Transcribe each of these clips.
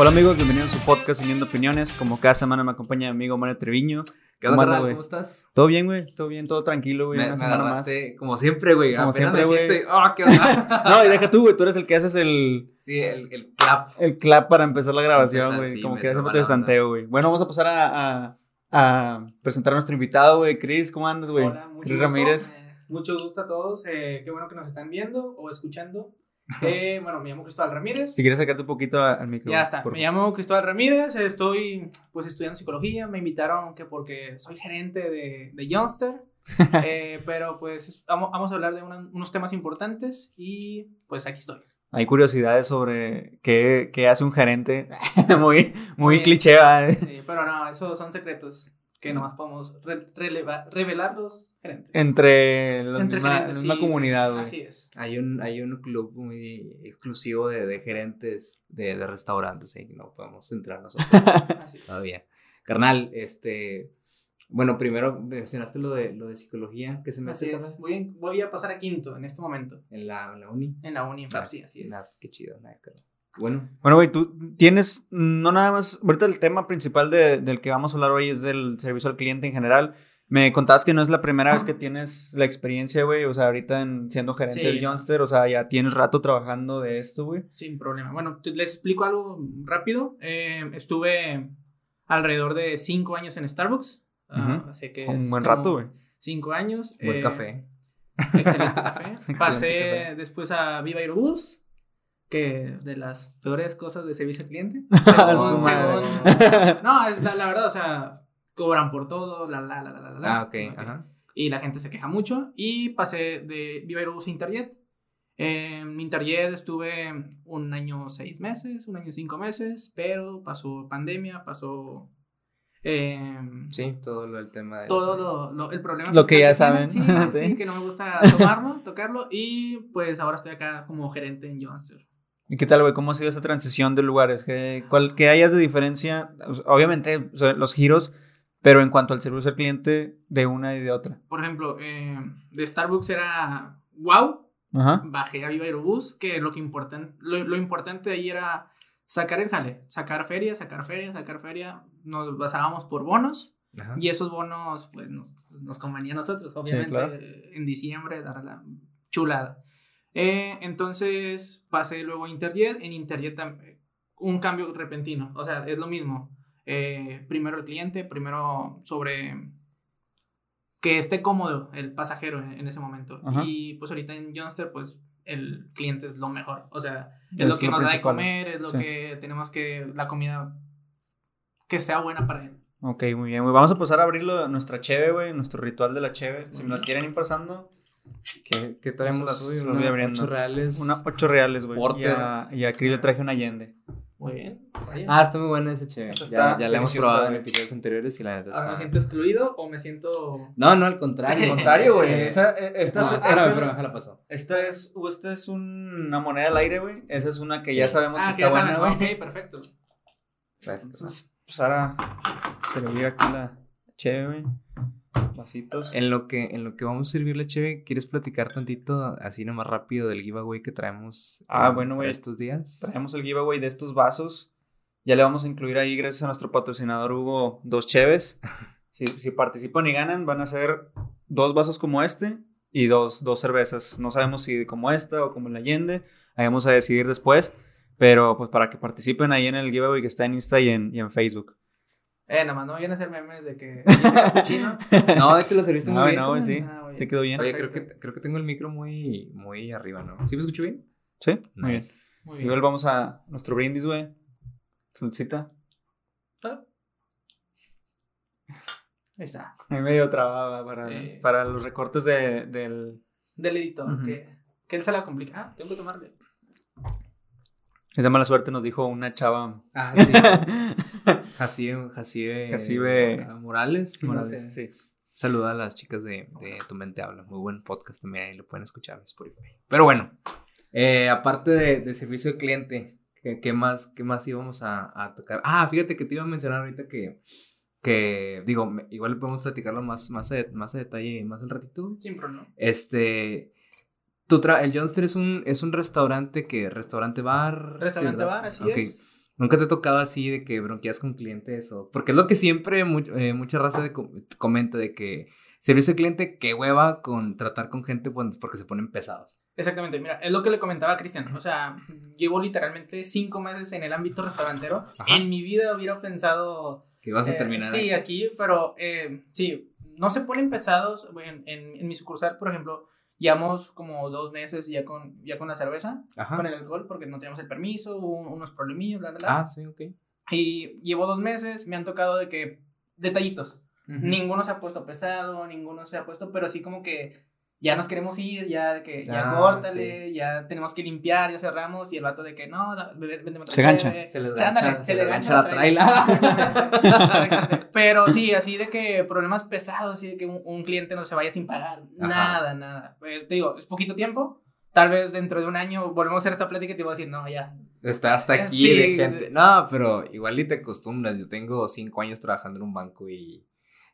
Hola amigos, bienvenidos a su podcast Uniendo Opiniones. Como cada semana me acompaña mi amigo Mario Treviño. ¿Qué ¿Cómo onda? ¿Cómo estás? Todo bien, güey, todo bien, todo tranquilo, güey. Me, Una me semana más. como siempre, güey. Como Apenas siempre, me güey. siento "Oh, ¿qué onda? No, y deja tú, güey, tú eres el que haces el, sí, el, el clap. el clap para empezar la grabación, Empezar, güey. sí, Como que siempre estorba te la onda. estanteo, güey. Bueno, vamos a pasar a, a, a presentar a nuestro invitado, güey. Chris, ¿cómo andas, güey? Hola, mucho Chris gusto. Ramírez. eh, mucho gusto a todos. eh, qué bueno que nos están viendo o escuchando. Eh, bueno, me llamo Cristóbal Ramírez. Si quieres sacarte un poquito al micro. ya está. por Me llamo Cristóbal Ramírez. eh, Estoy pues estudiando psicología. Me invitaron que porque soy gerente de, de Youngster. eh, pero pues es- vamos, vamos a hablar de una- unos temas importantes y pues aquí estoy. Hay curiosidades sobre qué, qué hace un gerente. muy muy Oye. cliché, ¿verdad? Sí, pero no, esos son secretos que nomás podemos re- releva- revelar los gerentes. Entre la Entre misma, gerentes, la misma sí, comunidad, sí, güey. Así es. Hay un, hay un club muy exclusivo de, de gerentes de, de restaurantes, y no podemos entrar nosotros Así es. todavía. Carnal, este. Bueno, primero mencionaste lo de, lo de psicología, que se me Así hace es. Voy, voy a pasar a quinto en este momento. en la, en la uni. En la uni, en FAP, sí, así es. Nah, qué chido, nah, carnal. Bueno, Bueno, güey, tú tienes, no nada más, ahorita el tema principal de- del que vamos a hablar hoy es del servicio al cliente en general. Me contabas que no es la primera vez que tienes la experiencia, güey, o sea, ahorita en, siendo gerente Sí. del Youngster, o sea, ya tienes rato trabajando de esto, güey. Sin problema. Bueno, te- les explico algo rápido. Eh, estuve alrededor de cinco años en Starbucks. Ah, Ujú. así que es un buen rato, güey. Cinco años. buen eh, café. Excelente café. Pasé café. después a Viva Aerobús, que de las peores cosas de servicio al cliente. Según- madre. según- no, es la, la verdad, o sea, cobran por todo, la, la, la, la, la, la. Ah, ok, ajá. Y la gente se queja mucho. Y pasé de Viva Aerobús a Interjet. En Interjet estuve un año seis meses, un año cinco meses, pero pasó pandemia, pasó em, Sí, todo lo del tema de. todo lo, lo- el problema Lo que ya tienen, saben. Sí, Sí. que no me gusta tomarlo, tocarlo. Y pues ahora estoy acá como gerente en Johnster. ¿Y qué tal, güey? ¿Cómo ha sido esa transición de lugares? ¿Qué, cuál, qué hayas de diferencia? Obviamente, o sea, los giros, pero en cuanto al servicio al cliente de una y de otra. Por ejemplo, em, de Starbucks era wow, Ajá. bajé a Viva Aerobús, que lo que importan, lo, lo importante ahí era sacar el jale, sacar feria, sacar feria, sacar feria. Nos basábamos por bonos Ajá. y esos bonos pues nos, nos convenía a nosotros, obviamente claro. eh, en diciembre dar la chulada. Eh, entonces pasé luego a Interjet, en Interjet tam- un cambio repentino, o sea, es lo mismo. Eh, primero el cliente, primero sobre que esté cómodo el pasajero en, en ese momento. Ajá. Y pues ahorita en Youngster, pues el cliente es lo mejor. O sea, es, Es lo que lo nos da de principal. comer, es lo Sí. que tenemos que, la comida que sea buena para él. Ok, muy bien, güey. Vamos a pasar a abrirlo nuestra cheve, güey, nuestro ritual de la cheve. Si me las quieren ir pasando, ¿Qué, qué traemos hoy? Una abriendo. ocho reales. una ocho reales, güey. Y a, y a Chris le traje una Allende. Muy bien. Ah, está muy bueno ese chévere. Ya, está ya la hemos probado en episodios anteriores y la neta Ahora me está. siento excluido o me siento. No, no, al contrario. Al contrario, güey. Sí. Esta, No, es, esta, es, pero déjala pasó. esta es- o esta es una moneda al aire, güey. Esa es una que ya sabemos ah, que que está ya buena, saben. güey. Ok, perfecto. Entonces, pues ahora se le llega aquí la cheve, güey. Vasitos. En lo que, en lo que vamos a servir la cheve, ¿quieres platicar tantito, así nomás rápido, del giveaway que traemos Ah, eh, bueno, güey. estos días? Traemos el giveaway de estos vasos. Ya le vamos a incluir ahí, gracias a nuestro patrocinador Hugo, dos cheves. Si, si participan y ganan, van a ser dos vasos como este y dos, dos cervezas. No sabemos si como esta o como la Allende. Ahí vamos a decidir después. Pero pues para que participen ahí en el giveaway que está en Insta y en, y en Facebook. Eh, nada más no vayan a hacer memes de que. No, de hecho lo serviste No, muy bien. no, sí. Ah, Se quedó bien. Oye, creo que, creo que tengo el micro muy, muy arriba, ¿no? ¿Sí me escucho bien? Sí, muy bien. Nice. Muy bien. Igual vamos a nuestro brindis, güey. Ah. Ahí está. Ahí medio trabada para, Eh. para los recortes de, del... Del editor, que, que él se la complica. Ah, tengo que tomarle. Es de mala suerte, nos dijo una chava. Ah, sí. Jacibe, Jacibe, Jacibe ah, Morales. no Morales, sé. sí. Saluda a las chicas de, de Tu Mente Habla. Muy buen podcast también. Ahí lo pueden escuchar en Spotify. Pero bueno, eh, aparte de, de servicio al cliente, ¿qué, qué más, ¿qué más íbamos a, a tocar? Ah, fíjate que te iba a mencionar ahorita que, que digo, igual podemos platicarlo más, más, a, más a detalle más al ratito. Sin problema. Este. Tu tra- el Johnster es un, es un restaurante que. Restaurante bar. Restaurante bar, así es. ¿Nunca te ha tocado así de que bronqueas con clientes o...? Porque es lo que siempre eh, mucha raza de comenta de que servicio de cliente, qué hueva con tratar con gente porque se ponen pesados. Exactamente, mira, es lo que le comentaba a Cristian. O sea, llevo literalmente cinco meses en el ámbito restaurantero. En mi vida hubiera pensado... Que vas a eh, terminar. sí, aquí, pero eh, sí, no se ponen pesados. En, en, mi sucursal, por ejemplo, llevamos como dos meses ya con, ya con la cerveza, con el alcohol, porque no teníamos el permiso, hubo unos problemillos, bla, bla, bla. Ah, sí, ok. Y llevo dos meses, me han tocado de que detallitos. Ninguno se ha puesto pesado, ninguno se ha puesto, pero así como que ya nos queremos ir, ya de que ya ah, córtale, ya tenemos que limpiar, ya cerramos y el vato de que no, vende Se gancha. Se le gancha, se, le gancha, la traila. Pero sí, así de que problemas pesados, así de que un, cliente no se vaya sin pagar, nada, nada. Eh, te digo, es poquito tiempo, tal vez dentro de un año volvemos a hacer esta plática y te voy a decir, no, ya. Está hasta aquí de gente. No, pero igual y te acostumbras. Yo tengo cinco años trabajando en un banco y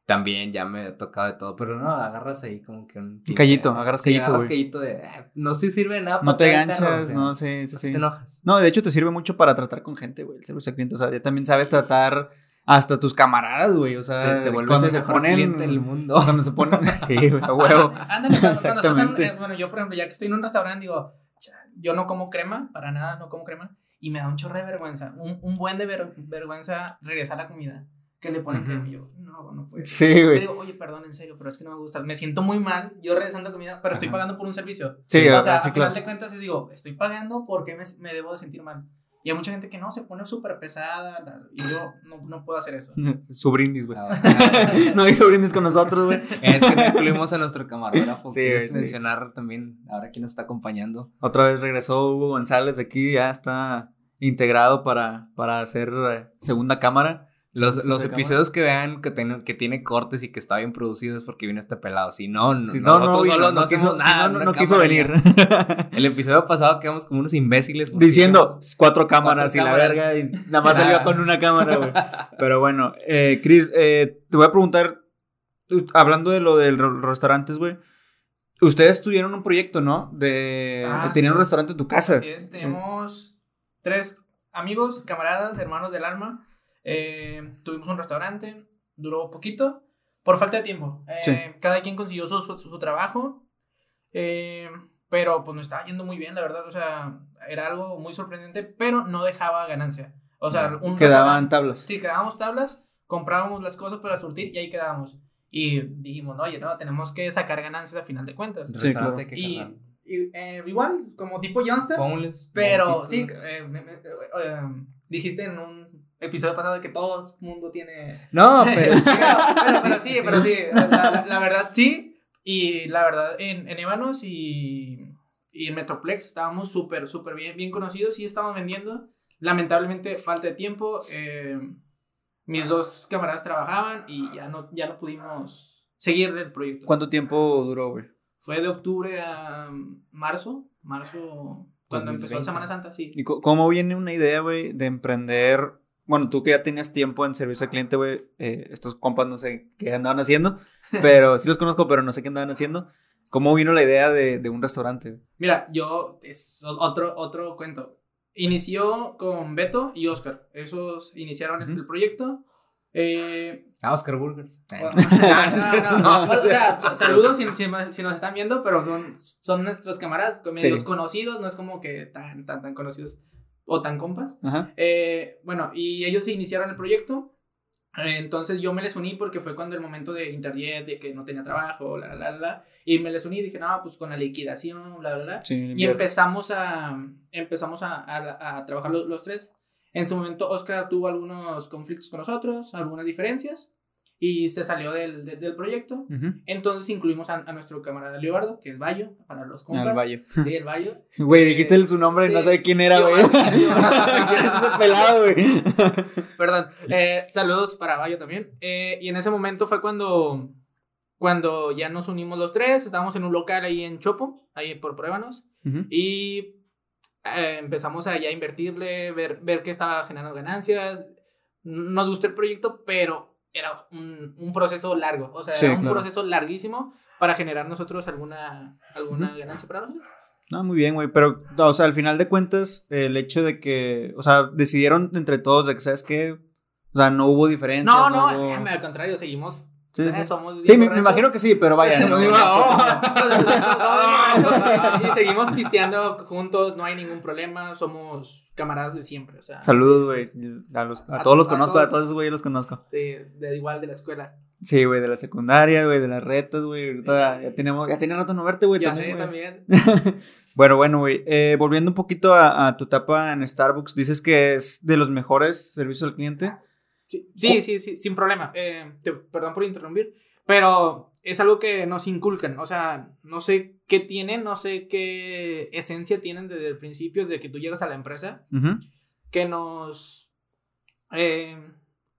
también ya me ha tocado de todo, pero no, agarras ahí como que un... Un callito, agarras callito, Agarras callito de, eh, no se sirve nada. No te ganchas, no, sí, sí, sí. te enojas. No, de hecho te sirve mucho para tratar con gente, güey, el servicio al cliente, o sea, ya también sabes tratar hasta tus camaradas, güey, o sea, te, cuando se ponen... el mundo. Cuando se ponen, sí, güey, a huevo. Ándale, cuando, Exactamente. bueno, yo, por ejemplo, ya que estoy en un restaurante, digo, yo no como crema, para nada no como crema, y me da un chorro de vergüenza, un, un buen de vergüenza regresar a la comida que le ponen crema y yo, no, no puede Sí, güey. Le digo, oye, perdón, en serio, pero es que no me gusta. Me siento muy mal, yo regresando comida, pero estoy pagando por un servicio. Sí, O sea, a final de cuentas, digo, estoy pagando porque me, me debo de sentir mal. Y hay mucha gente que no, se pone súper pesada. Y yo no, no, puedo hacer eso. Su brindis, güey. Ah, no hay su brindis con nosotros, güey. Es que no incluimos a nuestro camarógrafo. Sí, Quieres mencionar también ahora quién nos está acompañando. Otra vez regresó Hugo González de aquí, ya está integrado para, para hacer eh, segunda cámara. Los, los episodios que vean que tiene, que tiene cortes y que está bien producido es porque viene este pelado. Si no, no, si no, no, no, no, quiso, nada, no, quiso venir. El episodio pasado quedamos como unos imbéciles. Diciendo cuatro cámaras y la verga y nada más salió con una cámara, güey. Pero bueno, eh, Chris, eh, te voy a preguntar, hablando de lo de los restaurantes, güey. Ustedes tuvieron un proyecto, ¿no? De... Ah, tenían un restaurante en tu casa. Así es, tenemos tres amigos, camaradas, hermanos del alma eh, tuvimos un restaurante, duró poquito, por falta de tiempo. Eh, cada quien consiguió su, su, trabajo, eh, pero pues nos estaba yendo muy bien, la verdad. O sea, era algo muy sorprendente, pero no dejaba ganancia. O sea, un quedaban tablas. Sí, quedábamos tablas, comprábamos las cosas para surtir y ahí quedábamos. Y dijimos, no, oye, no, tenemos que sacar ganancias a final de cuentas. Sí, claro. Y, igual, como tipo Youngster. Pero, sí, dijiste en un episodio pasado que todo el mundo tiene. No, pero. pero, sí, pero sí. La, verdad sí. Y la verdad, en, en Evanos y, y en Metroplex estábamos súper, súper bien, bien conocidos y estábamos vendiendo. Lamentablemente, falta de tiempo. Eh, mis dos camaradas trabajaban y ya no, ya no pudimos seguir el proyecto. ¿Cuánto tiempo duró, güey? Fue de octubre a marzo. Marzo, cuando empezó Semana Santa, sí. ¿Y cómo viene una idea, güey, de emprender bueno, tú que ya tenías tiempo en servicio al cliente, güey, eh, estos compas no sé qué andaban haciendo, pero sí los conozco, pero no sé qué andaban haciendo. ¿Cómo vino la idea de, de un restaurante? Mira, yo, es otro, otro cuento. Inició con Beto y Oscar. Esos iniciaron el, proyecto. Eh, ah, Oscar Burgers. no, no, no, o sea, saludos si, si, nos están viendo, pero son, son nuestros camaradas, medios conocidos, no es como que tan, tan, tan conocidos o tan compas. Eh, bueno, y ellos se iniciaron el proyecto. entonces yo me les uní porque fue cuando el momento de internet, de que no tenía trabajo, la, la, la, y me les uní y dije, no, pues con la liquidación, bla, bla, bla. y empezamos a, empezamos a, a, a trabajar los, los, tres. En su momento Oscar tuvo algunos conflictos con nosotros, algunas diferencias y se salió del, del proyecto. Entonces incluimos a, a, nuestro camarada Leobardo, que es Bayo, para los compas. El Bayo. Sí, el Bayo. Güey, dijiste eh, su nombre y no sé quién era, güey. ¿Quién es ese pelado, güey? Perdón. Eh, saludos para Bayo también. Eh, y en ese momento fue cuando, cuando ya nos unimos los tres. Estábamos en un local ahí en Chopo, ahí por Pruébanos. Y empezamos a ya invertirle, ver, ver que estaba generando ganancias. Nos gustó el proyecto, pero era un, un proceso largo, o sea, era un proceso larguísimo para generar nosotros alguna, alguna ganancia para nosotros. No, muy bien, güey. Pero, o sea, al final de cuentas, el hecho de que, o sea, decidieron entre todos de que, ¿sabes qué? O sea, no hubo diferencia. No, no, hubo... al contrario, seguimos Sí, sí. sí me, me, imagino que sí, pero vaya. No, y seguimos pisteando juntos, no hay ningún problema, somos camaradas de siempre. O sea, Saludos, güey. A, a, todos los conozco, a todos esos güeyes los conozco. De, de, igual de la escuela. Sí, güey, de la secundaria, güey, de las retas, güey. Ya tenemos, ya tiene rato no verte, güey. Ya sé, también. bueno, bueno, güey. Eh, volviendo un poquito a, a tu etapa en Starbucks, dices que es de los mejores servicios al cliente. Sí, sí, sí, sin problema. Eh, perdón por interrumpir, pero es algo que nos inculcan. O sea, no sé qué tienen, no sé qué esencia tienen desde el principio, de que tú llegas a la empresa, que nos eh,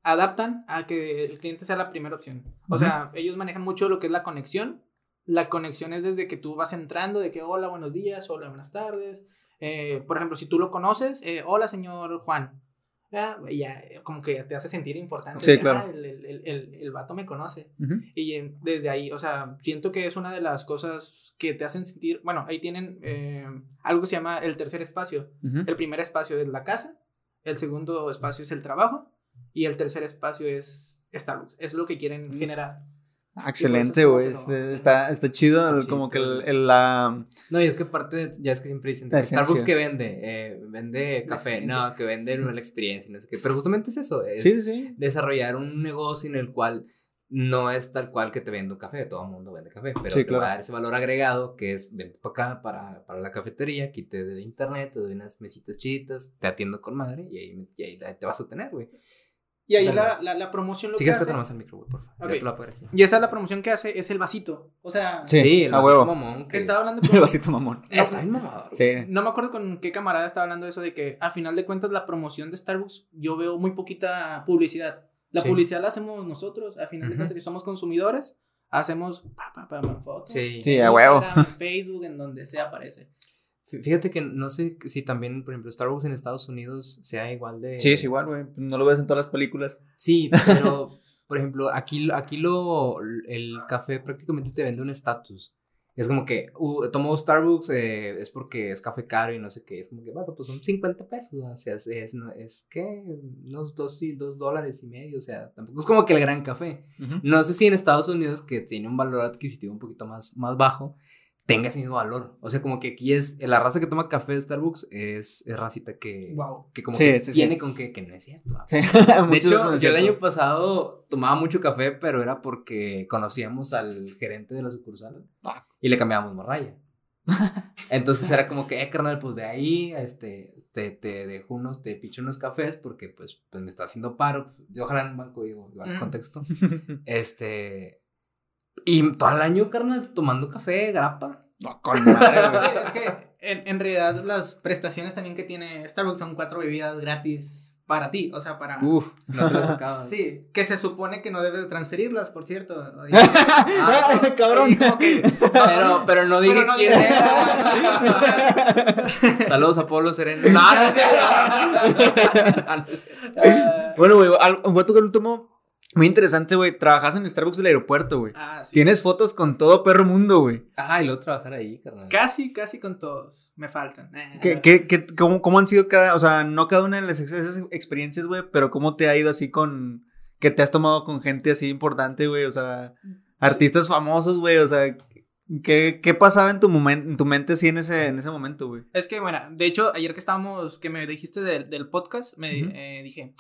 adaptan a que el cliente sea la primera opción. O sea, ellos manejan mucho lo que es la conexión. La conexión es desde que tú vas entrando, de que hola, buenos días, hola, buenas tardes. Eh, por ejemplo, si tú lo conoces, hola, señor Juan ya, ya, como que te hace sentir importante. Sí, claro. Ah, el, el, el, el, vato me conoce. Y desde ahí, o sea, siento que es una de las cosas que te hacen sentir, bueno, ahí tienen eh, algo que se llama el tercer espacio. El primer espacio es la casa, el segundo espacio es el trabajo y el tercer espacio es Starbucks. Es lo que quieren generar. Excelente, güey. está, está chido, como que el, la. No, y es que aparte, ya es que siempre dicen, Starbucks que vende, eh, vende café, no, que vende la experiencia, no sé qué. Pero justamente es eso, es desarrollar un negocio en el cual no es tal cual que te vendo café, todo el mundo vende café, pero te va a dar ese valor agregado que es vente para acá, para, para la cafetería, quite de internet, te doy unas mesitas chitas, te atiendo con madre y ahí, y ahí te vas a tener, güey. Y ahí la, la, la, promoción lo que hace... más el micro, güey, por favor. y esa es la promoción que hace, es el vasito. O sea... Sí, el vasito mamón. Que... Estaba hablando con... el vasito mamón. No, Está mamador. Sí. No me acuerdo con qué camarada estaba hablando eso, de que a final de cuentas la promoción de Starbucks, yo veo muy poquita publicidad. La publicidad la hacemos nosotros, a final de cuentas que somos consumidores, hacemos pa, pa, pa, fotos. Sí, sí a huevo. Facebook, en donde sea aparece. Fíjate que no sé si también, por ejemplo, Star Wars en Estados Unidos sea igual de. Sí, es igual, güey. No lo ves en todas las películas. Sí, pero, por ejemplo, aquí, aquí lo, el café prácticamente te vende un estatus. Es como que, uh, tomo Starbucks eh, es porque es café caro y no sé qué. Es como que, bueno, pues son 50 pesos. O sea, es, es, es que unos 2 dos, dólares y medio. O sea, tampoco es como que el gran café. No sé si en Estados Unidos, que tiene un valor adquisitivo un poquito más, más bajo, tenga ese mismo valor. O sea, como que aquí es, la raza que toma café de Starbucks es, es racita que, que como que tiene con que, que no es cierto. de hecho, yo el año pasado tomaba mucho café, pero era porque conocíamos al gerente de la sucursal ah. y le cambiábamos morraya. Entonces era como que, eh, carnal, pues de ahí, este, te, te dejo unos, te picho unos cafés porque pues, pues me está haciendo paro. Yo ojalá en banco, digo, igual contexto. este, y todo el año, carnal, tomando café, grapa. No, con madre, Es que en, en, realidad las prestaciones también que tiene Starbucks son cuatro bebidas gratis para ti, o sea, para... Uf, no te las acabas. Sí, que se supone que no debes transferirlas, por cierto. ah, cabrón. pero, pero no dije quién era. Saludos a Pablo Sereno. No, no, no, bueno, güey, un guato que no tomó muy interesante, güey. Trabajas en Starbucks del aeropuerto, güey. Ah, sí. Tienes fotos con todo perro mundo, güey. Ah, y luego trabajar ahí, carnal. Casi, casi con todos. Me faltan. ¿Qué, qué, qué, cómo, cómo, han sido cada, o sea, no cada una de las esas experiencias, güey, pero cómo te ha ido así con, que te has tomado con gente así importante, güey, o sea, artistas famosos, güey, o sea, ¿Qué, ¿Qué, pasaba en tu, momento, en tu mente así en ese, en ese momento, güey? Es que, bueno, de hecho, ayer que estábamos, que me dijiste del, del podcast, me eh, dije,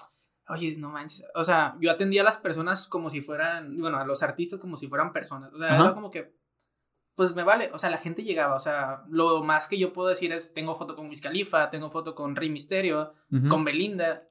oye, no manches, o sea, yo atendía a las personas como si fueran, bueno, a los artistas como si fueran personas, o sea, era como que, pues me vale, o sea, la gente llegaba, o sea, lo más que yo puedo decir es, tengo foto con Wiz Khalifa, tengo foto con Rey Misterio, con Belinda,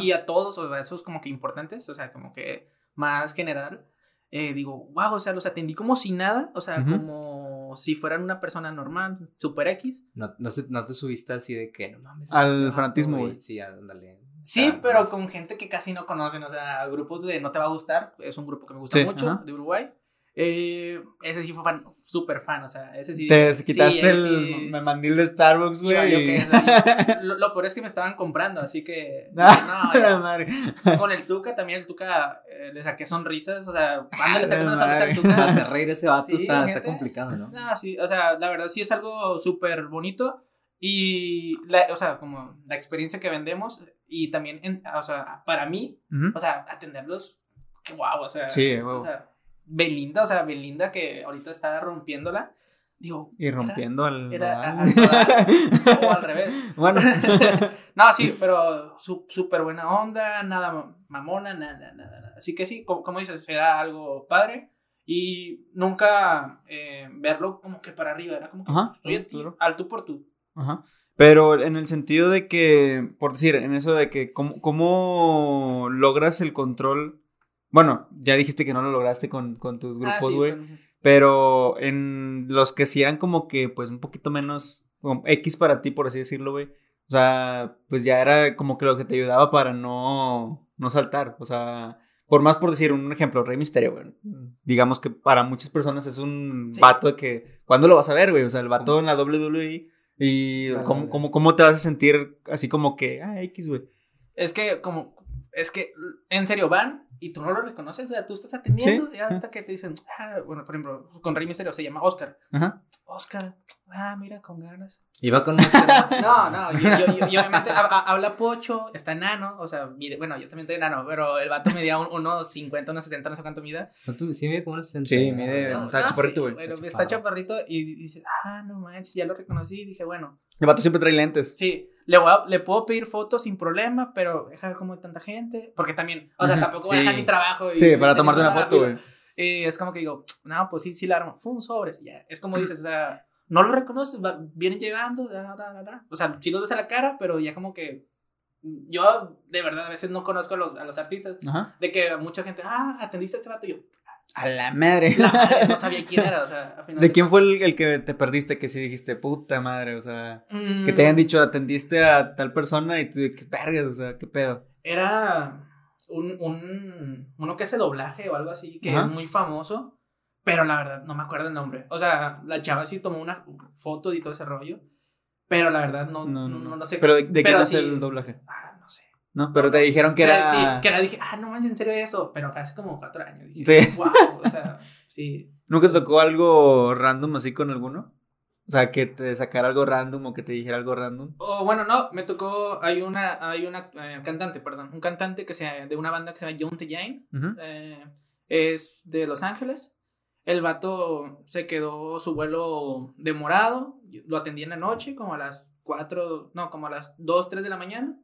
y a todos, o sea, esos como que importantes, o sea, como que más general, eh, digo, wow, o sea, los atendí como si nada, o sea, como si fueran una persona normal, super X. No, no, no te subiste así de que, no mames. Al fanatismo, güey. Sí, ándale. Sí, pero con gente que casi no conocen, o sea, grupos de No Te Va a Gustar, es un grupo que me gusta mucho, de Uruguay. Eh, ese sí fue fan, súper fan, o sea, ese sí. Te quitaste el sí, mandil de Starbucks, güey. lo, lo peor es que me estaban comprando, así que. No, no, la ya. madre. Con el Tuca también, el Tuca eh, le saqué sonrisas, o sea, cuando le saqué una sonrisa al madre. Tuca. Hacer reír ese vato Sí, está, está complicado, ¿no? No, sí, o sea, la verdad sí es algo súper bonito y, la, o sea, como la experiencia que vendemos y también, en- o sea, para mí, Ujú. o sea, atenderlos, qué guau, o sea, Sí, o huevo. sea, Belinda, o sea, Belinda que ahorita está rompiéndola, digo, Y rompiendo al. era, era Nodal. a- a- o al revés. bueno. No, sí, pero su- súper buena onda, nada mamona, nada, nada, nada. Así que sí, como, como dices, era algo padre y nunca eh, verlo como que para arriba, era como que Ajá, estoy al tú por tú. Ajá. Pero en el sentido de que, por decir, en eso de que, ¿cómo, cómo logras el control? Bueno, ya dijiste que no lo lograste con, con tus Ah, grupos, güey. Pero en los que sí eran como que, pues, un poquito menos como X para ti, por así decirlo, güey. O sea, pues ya era como que lo que te ayudaba para no, no saltar. O sea, por más por decir un ejemplo, Rey Misterio, güey. Digamos que para muchas personas es un Sí. vato de que, ¿cuándo lo vas a ver, güey? O sea, el vato en la WWE. Y ¿cómo, cómo, cómo te vas a sentir así como que, ah, X, güey. Es que como, es que en serio van y tú no lo reconoces, o sea, tú estás atendiendo Sí. y hasta que te dicen, ah, bueno, por ejemplo, con Rey Misterio se llama Oscar. Ajá. Oscar, ah, mira, con ganas. Iba con máscara. No, no, y, y- y- y obviamente ha- ha- habla pocho, está enano, o sea, mide, bueno, yo también estoy enano, pero el vato medía un- unos 50, unos 60, no sé cuánto mida. ¿Cuánto- Sí, mide como unos 60. Sí, mide- No, está no, chaparrito, sí, güey. bueno, Está chaparrito y dice, ah, no manches, ya lo reconocí, dije, bueno, El vato siempre trae lentes. sí, le, voy a- le puedo pedir fotos sin problema, pero deja ver cómo hay tanta gente, porque también, o sea, tampoco voy a dejar mi trabajo. y- Sí, para tomarte una foto, güey. Y es como que digo, no, pues sí, sí la armo. Un sobres, ya. Es como dices, o sea, no lo reconoces, va- vienen llegando, da, da, da, da. o sea, sí los ves a la cara, pero ya como que yo de verdad a veces no conozco a los, a los artistas, Ajá. de que mucha gente, ah, atendiste a este vato, y yo, A la madre. la madre, no sabía quién era, o sea, al final ¿De quién fue el, el que te perdiste? Que sí dijiste, puta madre, o sea, Mm, que te hayan dicho, atendiste a tal persona y tú, de qué vergas, o sea, qué pedo. Era un, un, uno que hace doblaje o algo así, que Ajá. es muy famoso, pero la verdad no me acuerdo el nombre. O sea, la chava sí tomó una foto y todo ese rollo, pero la verdad no, no, no, no sé. Pero de, de quién pero es sí. el doblaje. Ah, no pero te dijeron que era. Sí, que era, dije, ah, no manches, en serio eso, pero fue hace como cuatro años. Dije, Sí. wow, o sea, sí. ¿Nunca tocó algo random así con alguno? O sea, que te sacara algo random o que te dijera algo random. O bueno, no, me tocó, hay una, hay una eh, cantante, perdón, un cantante que se, de una banda que se llama John T. Jane, eh, es de Los Ángeles. El vato se quedó su vuelo demorado. Lo atendí en la noche, como a las 4, no, como a las 2, 3 de la mañana.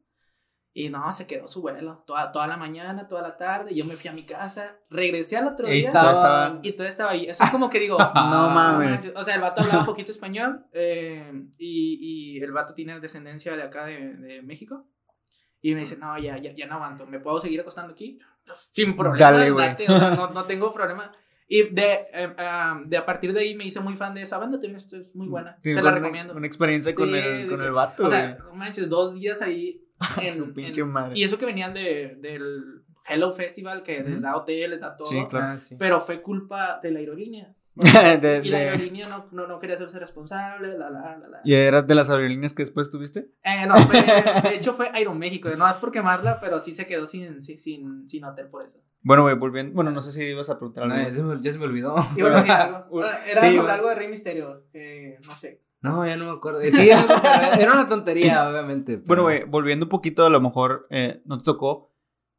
Y no, se quedó su vuelo. Toda, toda la mañana, toda la tarde. Yo me fui a mi casa. Regresé al otro Ahí día. estaba. estaba- Y todo estaba ahí. Eso es como que digo. No mames. O sea, el vato hablaba un poquito español. eh, y, y el vato tiene descendencia de acá de, de México. Y me dice, no, ya, ya, ya no aguanto. ¿Me puedo seguir acostando aquí? Sin problema. Dale, güey. date, o sea, no, no tengo problema. Y de, eh, ah, de a partir de ahí me hice muy fan de esa banda. También esto es muy buena. Sí, Te la una- recomiendo. Una experiencia con, Sí, el, con que- el vato, o sea, no manches, dos días ahí. en- Su en- pinche madre. y eso que venían de, del Hello Festival, que les da hotel, les da todo. Sí, claro. Ah, sí. Pero fue culpa de la aerolínea. De- y la de- aerolínea no, no, no quería hacerse responsable, la, la, la, la. ¿Y eras de las aerolíneas que después tuviste? Eh, no, fue- de hecho fue Aeroméxico, no es por quemarla, pero sí se quedó sin, sin, sin, sin hotel por eso. Bueno, güey, volviendo. Bueno, no sé si ibas a preguntar No, algo. ya, se me, ya se me olvidó. Iba a decir algo. Era Sí, algo de Rey Misterio, que no sé. No, ya no me acuerdo. Sí, era, una tontería, obviamente. pero- Bueno, güey, volviendo un poquito, a lo mejor eh, no te tocó,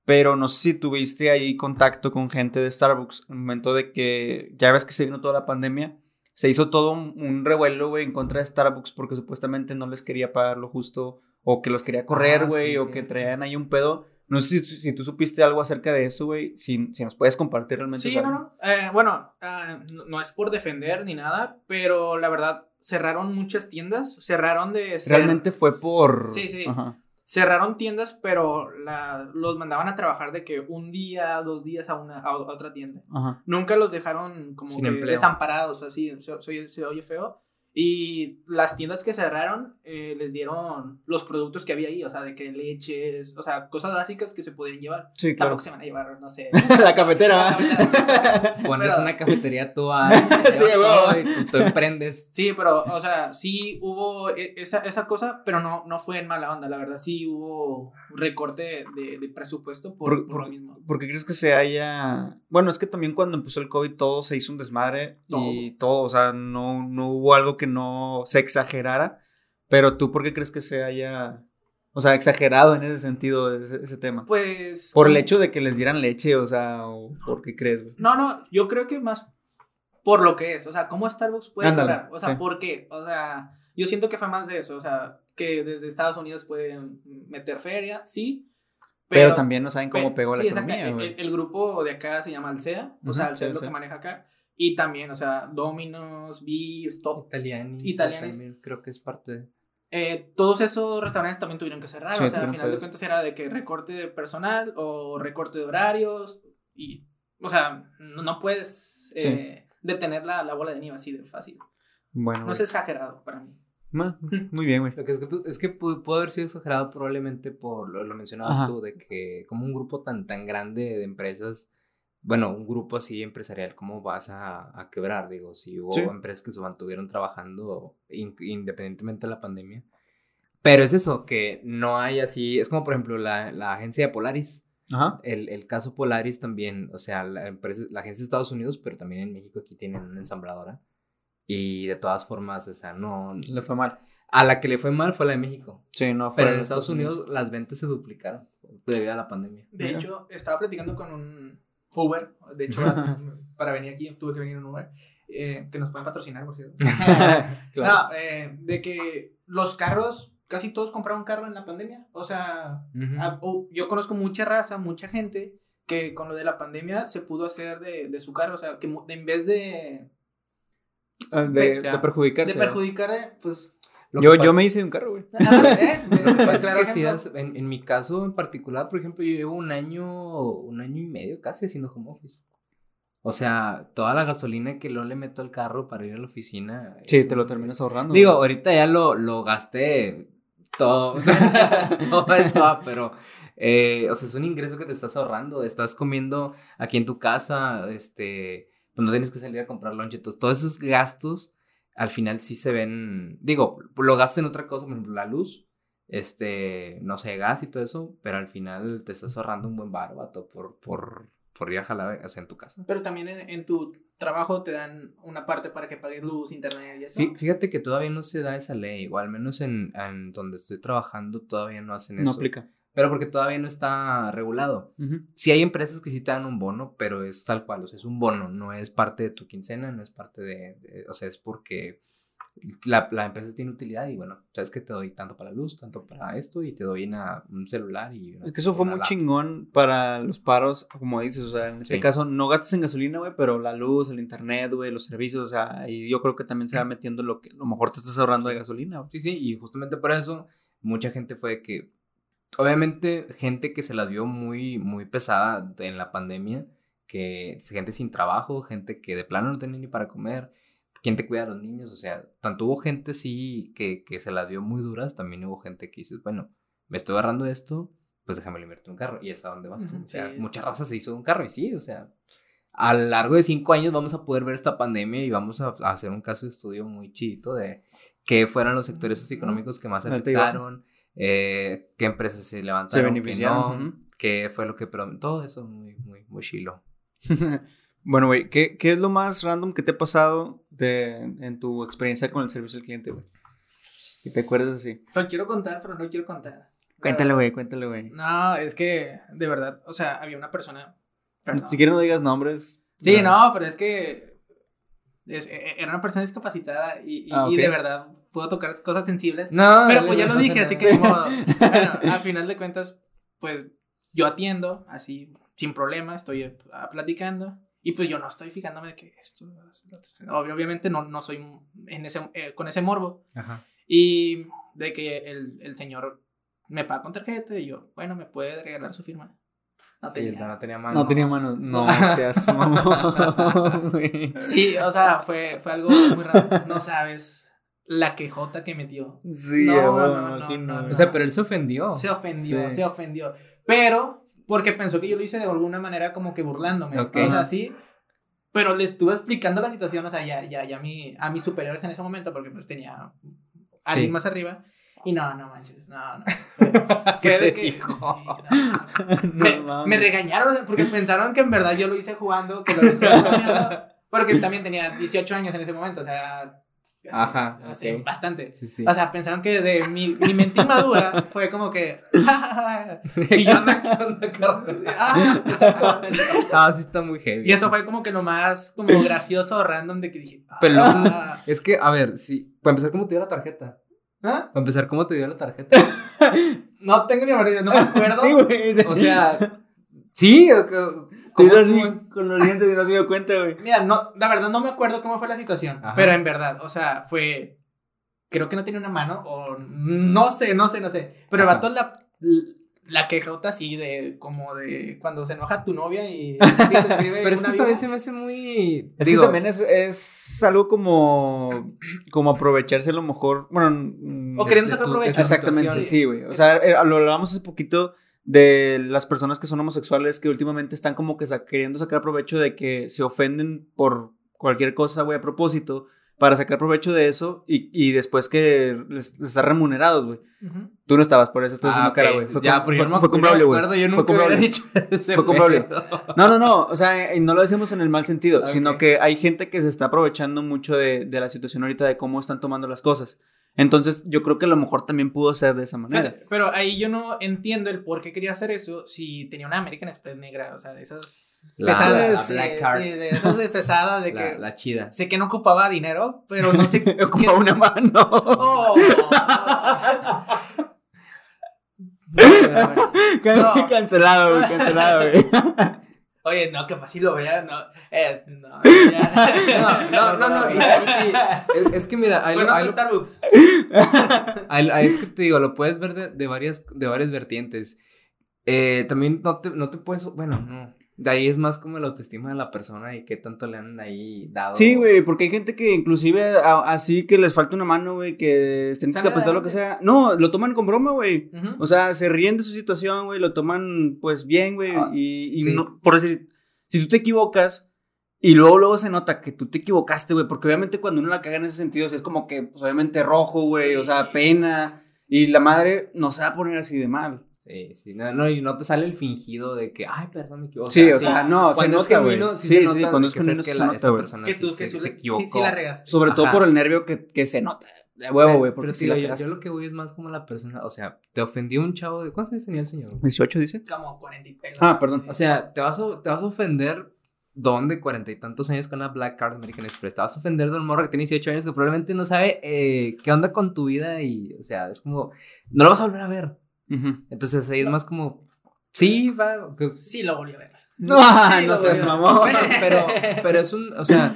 pero no sé si tuviste ahí contacto con gente de Starbucks en el momento de que ya ves que se vino toda la pandemia. Se hizo todo un, un revuelo, güey, en contra de Starbucks porque supuestamente no les quería pagar lo justo o que los quería correr, Ah, güey, sí, o sí. que traían ahí un pedo. No sé si, si tú supiste algo acerca de eso, güey, si, si nos puedes compartir realmente. Sí, no, no. Eh, bueno, ah, no, no es por defender ni nada, pero la verdad, cerraron muchas tiendas, cerraron de... ser- Realmente fue por... Sí, sí. Ajá. Cerraron tiendas, pero la, los mandaban a trabajar de que un día, dos días a, una, a otra tienda. Ajá. Nunca los dejaron como Sin que desamparados, así, se, se- se oye feo. Y las tiendas que cerraron eh, les dieron los productos que había ahí, o sea, de que leches, o sea, cosas básicas que se podían llevar. Sí, claro. Tampoco se van a llevar, no sé. la cafetera. Pones una cafetería tú Sí, huevo. y tú, tú emprendes. Sí, pero, o sea, sí hubo e- esa, esa cosa, pero no, no fue en mala onda, la verdad, sí hubo recorte de, de presupuesto por, Por- por por- lo mismo. ¿Por qué crees que se haya.? Bueno, es que también cuando empezó el COVID todo se hizo un desmadre y todo, o sea, no, no hubo algo que no se exagerara. Pero tú, ¿por qué crees que se haya. O sea, exagerado en ese sentido, ese, ese tema? Pues... ¿Por el como- hecho de que les dieran leche, o sea, o por qué crees, güey? No, no, yo creo que más por lo que es, o sea, cómo Starbucks puede Ándale, cobrar, o sea, sí. ¿por qué? O sea, yo siento que fue más de eso, o sea, que desde Estados Unidos pueden meter feria, sí, Pero, también no saben cómo pe- pegó la sí, exacto, economía, el, el- el grupo de acá se llama Alsea, o Ujú, sea, Alsea sí, es lo sí. que maneja acá, y también, o sea, Domino's, Beast, to- Italianis. Italianis. también creo que es parte de. eh, todos esos restaurantes también tuvieron que cerrar, Sí, o sea, al final de cuentas era de que recorte de personal o recorte de horarios y, o sea, no, no puedes eh, detener la, la bola de nieve así de fácil. Bueno, No es exagerado para mí. Ma- muy bien, güey. Lo que es que, pues, es que pu- pudo haber sido exagerado probablemente por, lo, lo mencionabas Ajá. tú, de que como un grupo tan, tan grande de empresas, bueno, un grupo así empresarial, ¿cómo vas a, a quebrar? Digo, si hubo Sí. empresas que se mantuvieron trabajando in- independientemente de la pandemia. Pero es eso, que no hay así, es como por ejemplo la, la agencia de Polaris, Ajá. el, el caso Polaris también, o sea, la, empresa, la agencia de Estados Unidos, pero también en México aquí tienen una ensambladora. Y de todas formas, o sea, no... Le fue mal. A la que le fue mal fue la de México. Sí, no fue. Pero en Estados Unidos las ventas se duplicaron debido a la pandemia. De Mira. hecho, estaba platicando con un Uber. De hecho, para venir aquí tuve que venir en Uber. eh, que nos pueden patrocinar, por cierto. Claro. No, eh, de que los carros, casi todos compraron carro en la pandemia. O sea, Ujú. ah, oh, yo conozco mucha raza, mucha gente que con lo de la pandemia se pudo hacer de, de su carro. O sea, que en vez de, Ah, de, Ya. de perjudicarse. de perjudicar, eh, pues. Yo, yo me hice de un carro, güey. ¿eh? Claro que sí, ejemplo. en, en mi caso en particular, por ejemplo, yo llevo un año, un año y medio casi haciendo home office. O sea, toda la gasolina que no le meto al carro para ir a la oficina. Sí, te lo terminas ahorrando. Digo, güey. ahorita ya lo, lo gasté todo, todo esto, pero, eh, o sea, es un ingreso que te estás ahorrando, estás comiendo aquí en tu casa, este, pues no tienes que salir a comprar lunch, entonces todos esos gastos al final sí se ven, digo, lo gastas en otra cosa, por ejemplo, la luz, este, no sé, gas y todo eso, pero al final te estás ahorrando un buen bar, vato, por, por, por ir a jalar hacia en tu casa. Pero también en, en tu trabajo te dan una parte para que pagues luz, internet y eso. Fí- Fíjate que todavía no se da esa ley, o al menos en, en donde estoy trabajando todavía no hacen No eso. aplica. Pero porque todavía no está regulado. Ujú. Sí hay empresas que sí te dan un bono, pero es tal cual, o sea, es un bono, no es parte de tu quincena, no es parte de, de- o sea, es porque la, la empresa tiene utilidad y bueno, sabes que te doy tanto para la luz, tanto para esto y te doy una, un celular y... una- Es que eso fue muy laptop. chingón para los paros, como dices, o sea, en este Sí. caso no gastas en gasolina, güey, pero la luz, el internet, güey, los servicios, o sea, y yo creo que también se va metiendo lo que a lo mejor te estás ahorrando de gasolina, güey. Sí, sí, y justamente por eso mucha gente fue que, obviamente, gente que se las vio muy, muy pesada en la pandemia, que gente sin trabajo, gente que de plano no tenía ni para comer, quién te cuida a los niños, o sea, tanto hubo gente sí que, que se las vio muy duras, también hubo gente que dices, bueno, me estoy agarrando esto, pues déjame invertir un carro, y es a dónde vas tú, o sea, sí. mucha raza se hizo de un carro, y sí, o sea, a lo largo de cinco años vamos a poder ver esta pandemia y vamos a, a hacer un caso de estudio muy chidito de qué fueron los sectores socioeconómicos que más afectaron, eh, qué empresas se Se levantaron, qué ujú. qué fue lo que... Todo eso muy, muy, muy chilo. bueno, güey, ¿qué, ¿qué es lo más random que te ha pasado de, en tu experiencia con el servicio al cliente, güey? Que te acuerdas así. Lo quiero contar, pero no quiero contar. Cuéntale, güey, cuéntale, güey. No, es que, de verdad, o sea, había una persona. perdón. Si quieres no digas nombres. Sí, no, pero es que es- e- e- era una persona discapacitada y, y- Ah, y de verdad puedo tocar cosas sensibles. No, Pero pues ya no lo dije, así que ni modo. Bueno, al final de cuentas, pues yo atiendo así sin problema, estoy eh, platicando y pues yo no estoy fijándome de que esto, obviamente no, no soy en ese, eh, con ese morbo Ajá. y de que el, el señor me paga con tarjeta y yo, bueno, me puede regalar su firma. No Sí, tenía. no tenía manos. No tenía manos. No seas mamón. Sí, o sea, fue, fue algo muy raro. No sabes. La quejota que metió. Sí, No, no, me no, imagino, no, güey. O sea, pero él se ofendió. Se ofendió, Sí. se ofendió. Pero, porque pensó que yo lo hice de alguna manera como que burlándome. Ok. O sea, sí. Pero le estuve explicando la situación, o sea, ya, ya, ya a, mi, a mis superiores en ese momento, porque pues tenía alguien Sí. más arriba. Y no, no manches, no, no. Fue, ¿Qué fue te de que. dijo? sí, no, me, regañaron porque pensaron que en verdad yo lo hice jugando, que lo hice bromeando, porque también tenía 18 años en ese momento, o sea, Ajá, así, bastante. Sí, sí. O sea, pensaron que de mi, mi mente inmadura fue como que. y yo anda, ¿qué onda, carnal? ah, sí está muy heavy. y eso fue como que lo más como gracioso, random, de que dije. Pero ah, Es que, a ver, sí. Para empezar, ¿cómo te dio la tarjeta? ¿ah? Para empezar, ¿cómo te dio la tarjeta? No tengo ni idea, no me acuerdo. Sí, güey. O sea, sí. Con los dientes y no se dio cuenta, güey. Mira, no, la verdad no me acuerdo cómo fue la situación, Ajá. pero en verdad, o sea, fue, creo que no tenía una mano, o no sé, no sé, no sé, pero el Ajá. vato la, la quejota así de, como de, cuando se enoja tu novia y te escribe Pero es que también se me hace muy. Es digo, que también es, es algo como, como aprovecharse a lo mejor, bueno, O queriendo sacar provecho. exactamente, sí, güey. O sea, eh, lo hablábamos hace poquito de las personas que son homosexuales que últimamente están como que sa- queriendo sacar provecho de que se ofenden por cualquier cosa, güey, a propósito, para sacar provecho de eso y, y después que les, les están remunerados, güey. Tú no estabas, por eso estás Ah, haciendo ok. cara, güey. Fue, Ya, fue- no me fue acuerdo, comprable, güey. acuerdo, Yo Fue nunca comprable. dicho ese Fue comprable. No, no, no, o sea, no lo decimos en el mal sentido, Ok. sino que hay gente que se está aprovechando mucho de, de la situación ahorita de cómo están tomando las cosas. Entonces, yo creo que a lo mejor también pudo ser de esa manera. Pero ahí yo no entiendo el por qué quería hacer eso si tenía una American Express negra, o sea, de esas La- pesadas. la Black Card. de esas de pesadas de La, que la chida. sé que no ocupaba dinero, pero no sé qué. Ocupa una mano. Oh. Pero bueno, No. cancelado, güey, cancelado, güey. Oye, no, que fácil lo vea, no. Eh, no, ya. No, no, no, no, y- y sí, es, es que mira, ahí, lo- Bueno, ahí lo- Starbucks. ahí- ahí es que te digo, lo puedes ver de, de varias, de varias vertientes. Eh, también no te, no te puedes, bueno, no. De ahí es más como la autoestima de la persona y qué tanto le han ahí dado. Sí, güey, porque hay gente que inclusive a- así que les falta una mano, güey, que estén discapacitados, lo que sea. No, lo toman con broma, güey. O sea, se ríen de su situación, güey, lo toman pues bien, güey. Ah, y y sí. no, por decir, si tú te equivocas y luego luego se nota que tú te equivocaste, güey, porque obviamente cuando uno la caga en ese sentido, es como que, pues obviamente rojo, güey, o sea, pena. Y la madre no se va a poner así de mal. Sí, sí, no, no, y no te sale el fingido de que, ay, perdón, me equivoqué. sí, o sea, no, se cuando es nota, güey. sí, Sí, se sí, nota cuando de es que sí que se la, nota, esta güey. persona Que sí tú, se- que se, tú- sí, equivocó. sí la regaste. Sobre todo Ajá. por el nervio que, que se nota. De huevo, güey, porque pero si te la yo, yo lo que voy es más como la persona, o sea, te ofendió un chavo de, ¿cuántos años tenía el señor? 18 dice. Como 40 y pelos. Ah, perdón. O sea, te vas a, te vas a ofender don de cuarenta y tantos años con la Black Card American Express. Te vas a ofender don morro que tiene 18 años que probablemente no sabe eh, qué onda con tu vida y, o sea, es como, no lo vas a volver a ver. Ujú. Entonces ahí es más como, sí, va, que- Sí, lo volví a ver. No, Sí, no lo seas mamón. Pero, pero es un, o sea,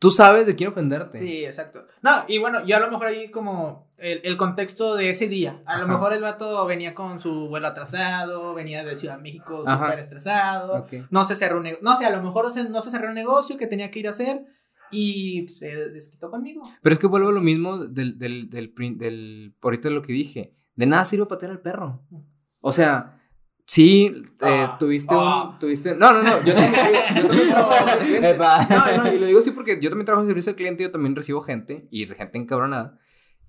tú sabes de quién ofenderte. Sí, exacto. No, y bueno, yo a lo mejor ahí como el, el contexto de ese día. A lo Ajá. mejor el vato venía con su vuelo atrasado, venía de Ciudad de México súper estresado. Ok. No se cerró un negocio. No sé, a lo mejor se- no se cerró un negocio que tenía que ir a hacer y se desquitó conmigo. Pero es que vuelvo a lo mismo del, del, del, prin- del, ahorita lo que dije. De nada sirve patear al perro. O sea, sí, eh, Ah, tuviste ah. un, tuviste, no, no, no, yo también, yo también trabajo en servicio al cliente. Epa. No, no, y lo digo así porque yo también trabajo en servicio al cliente, yo también recibo gente y gente encabronada.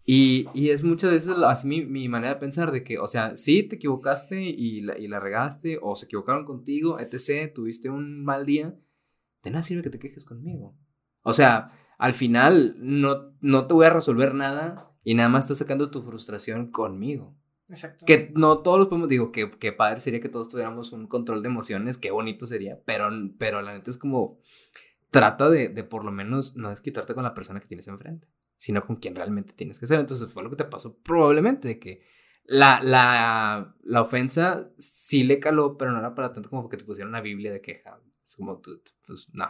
Y, y es muchas veces así mi, mi manera de pensar de que, o sea, sí te equivocaste y la, y la regaste, o se equivocaron contigo, etc., tuviste un mal día, de nada sirve que te quejes conmigo. O sea, al final no, no te voy a resolver nada y nada más estás sacando tu frustración conmigo. Exacto. Que no todos los podemos, digo, que, que padre sería que todos tuviéramos un control de emociones, qué bonito sería, pero, pero la neta es como, trata de, de por lo menos no desquitarte con la persona que tienes enfrente, sino con quien realmente tienes que ser. Entonces fue lo que te pasó probablemente, de que la, la, la ofensa sí le caló, pero no era para tanto como que te pusieran una Biblia de queja. Es como tú, pues no.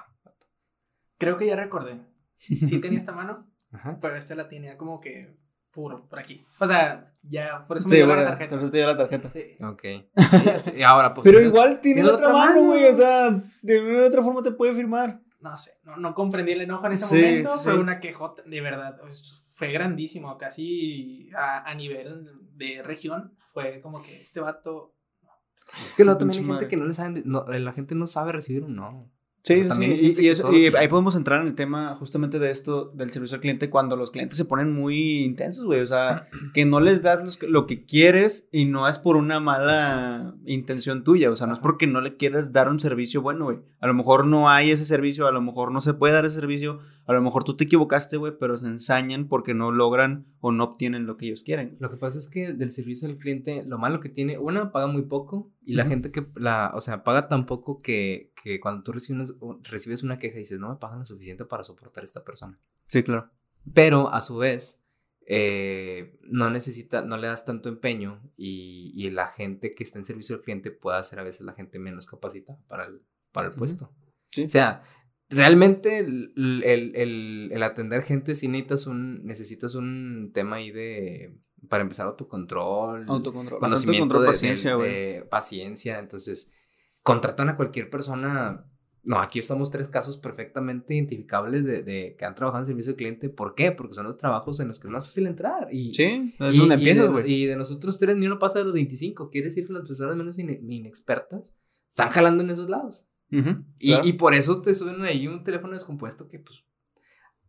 Creo que ya recordé. Sí tenía esta mano, Ajá. pero esta la tenía como que puro por aquí. O sea, ya por eso me Sí, dio la tarjeta. entonces te dio la tarjeta. Sí. Ok. Y ahora, pues. Pero igual tiene tiene la otra mano, güey. O sea, de una u otra forma te puede firmar. No sé, no, no comprendí el enojo en ese Sí, momento. sí, Fue una quejota, de verdad. fue grandísimo, casi a, a nivel de región. Fue como que este vato. Es que luego también hay gente madre. que no le saben, no, la gente no sabe recibir un no. Sí, sí, sí, y- eso- y ahí podemos entrar en el tema justamente de esto, del servicio al cliente, cuando los clientes se ponen muy intensos, güey. O sea, que no les das los lo que quieres y no es por una mala intención tuya. O sea, no es porque no le quieras dar un servicio bueno, güey. A lo mejor no hay ese servicio, a lo mejor no se puede dar ese servicio, a lo mejor tú te equivocaste, güey, pero se ensañan porque no logran o no obtienen lo que ellos quieren. Lo que pasa es que del servicio al cliente, lo malo que tiene, una, paga muy poco y la gente que, la, o sea, paga tan poco que, que cuando tú recibes, recibes una queja dices, no me pagan lo suficiente para soportar a esta persona. Sí, claro. Pero a su vez, eh, no necesita, no le das tanto empeño y, y la gente que está en servicio al cliente puede ser a veces la gente menos capacitada para el, para el puesto. Sí. O sea, realmente el, el- el- el atender gente sí necesitas un, necesitas un tema ahí de, para empezar, autocontrol, Autocontrol. Conocimiento de, paciencia, güey. de paciencia. Entonces, contratan a cualquier persona. No, aquí estamos tres casos perfectamente identificables de, de que han trabajado en servicio al cliente. ¿Por qué? Porque son los trabajos en los que es más fácil entrar. Y, Sí, es y- donde empiezas, de- güey. Y de nosotros tres, ni uno pasa de los 25. Quiere decir que las personas menos ine- inexpertas están jalando en esos lados. Y, claro. y por eso te suben ahí un teléfono descompuesto que, pues.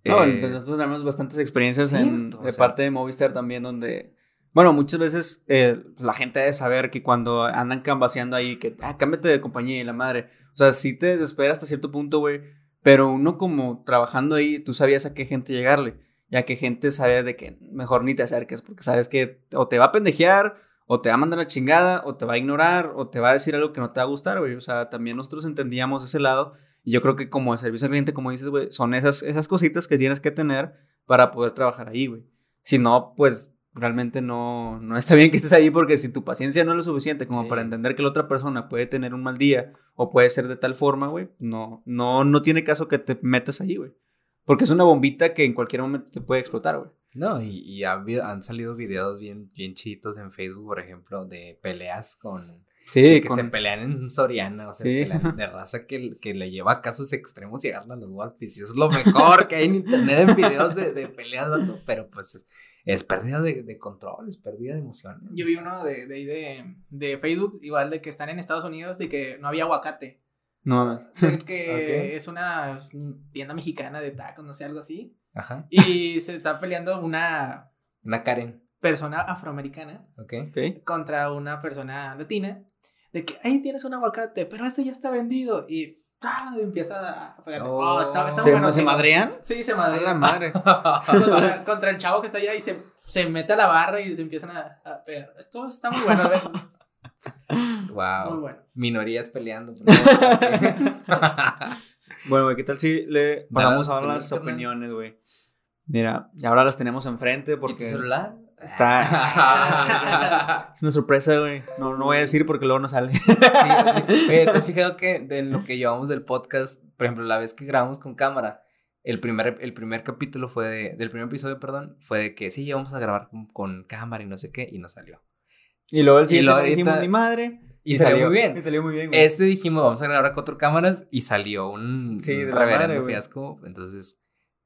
No, eh, nosotros tenemos bastantes experiencias en- de o sea. parte de Movistar también, donde, bueno, muchas veces eh, la gente debe saber que cuando andan canvaseando ahí, que, ah, cámbiate de compañía y la madre, o sea, sí te desespera hasta cierto punto, güey, pero uno como trabajando ahí, tú sabías a qué gente llegarle, y a qué gente sabías de que mejor ni te acerques, porque sabes que o te va a pendejear, o te va a mandar la chingada, o te va a ignorar, o te va a decir algo que no te va a gustar, güey, o sea, también nosotros entendíamos ese lado, y yo creo que como servicio al cliente, como dices, güey, son esas, esas cositas que tienes que tener para poder trabajar ahí, güey. Si no, pues realmente no, no está bien que estés ahí porque si tu paciencia no es lo suficiente como Sí. para entender que la otra persona puede tener un mal día o puede ser de tal forma, güey, no, no, no tiene caso que te metas ahí, güey. Porque es una bombita que en cualquier momento te puede explotar, güey. No, y, y ha habido- han salido videos bien, bien chiditos en Facebook, por ejemplo, de peleas con. Sí, de que con- se pelean en Soriana, o sea, Sí. pelean de raza que, que le lleva a casos extremos y agarran los golpes. Y eso es lo mejor que hay en internet en videos de, de peleas, vato, pero pues es, es pérdida de, de control, es pérdida de emociones. Yo vi uno de, de, ahí de, de Facebook, igual de que están en Estados Unidos, de que no había aguacate. No. Es que es una tienda mexicana de tacos, no sé, algo así. Ajá. Y se está peleando una Una Karen, persona afroamericana contra una persona latina. De que ahí tienes un aguacate, pero este ya está vendido. Y ¡ah! empieza a pegarle. Oh. Oh, está, está ¿Se, bueno, ¿se sí. madrean? Sí, se A madre. la madre. contra, contra el chavo que está allá y se, se mete a la barra y se empiezan a, a pegar. Esto está muy bueno, a ver. wow. Muy bueno. Minorías peleando. No, Bueno, güey, ¿qué tal si le pasamos ahora las opiniones, güey? Mira, y ahora las tenemos enfrente ¿Y tu porque celular? Está- es una sorpresa, güey. No, no voy a decir porque luego no sale. Sí, sí. Oye, ¿te has fijado que de lo que llevamos del podcast, por ejemplo, la vez que grabamos con cámara, el primer, el primer capítulo fue de, del primer episodio, perdón, fue de que sí, vamos a grabar con, con cámara y no sé qué, y no salió. Y luego el Y siguiente luego no dijimos ahorita- ni madre. Y, salió, muy bien. Y salió muy bien, güey. Este dijimos, vamos a grabar con cuatro cámaras y salió un, Sí, un reverendo madre, güey. fiasco. Entonces,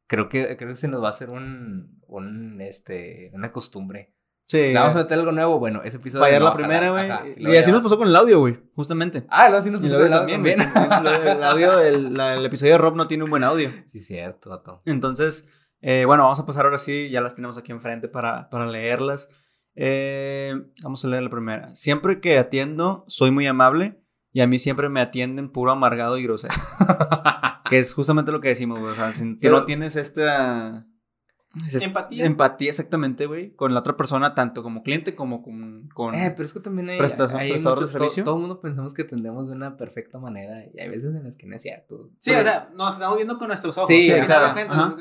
creo que, creo que se nos va a hacer un, un este, una costumbre. Sí. Le vamos a meter algo nuevo, bueno, ese episodio. fallar no la primera, güey. Y, así nos pasó con el audio, güey. Justamente. Ah, luego sí nos el con el audio también. también. El, el audio, el, la- el episodio de Rob no tiene un buen audio. sí, cierto, vato. Entonces, eh, bueno, vamos a pasar ahora sí. Ya las tenemos aquí enfrente para, para leerlas. Eh, vamos a leer la primera. Siempre que atiendo, soy muy amable. Y a mí siempre me atienden puro amargado y grosero. que es justamente lo que decimos, güey. O sea, si Pero- no tienes esta. Empatía. Empatía, exactamente, güey. Con la otra persona, tanto como cliente como con. con- Eh, pero es que también hay, Prestación- hay prestador de to- servicio. todo el mundo pensamos que atendemos de una perfecta manera y hay veces en las que no es cierto. Sí, o sea, nos estamos viendo con nuestros ojos. Sí, claro. Ajá.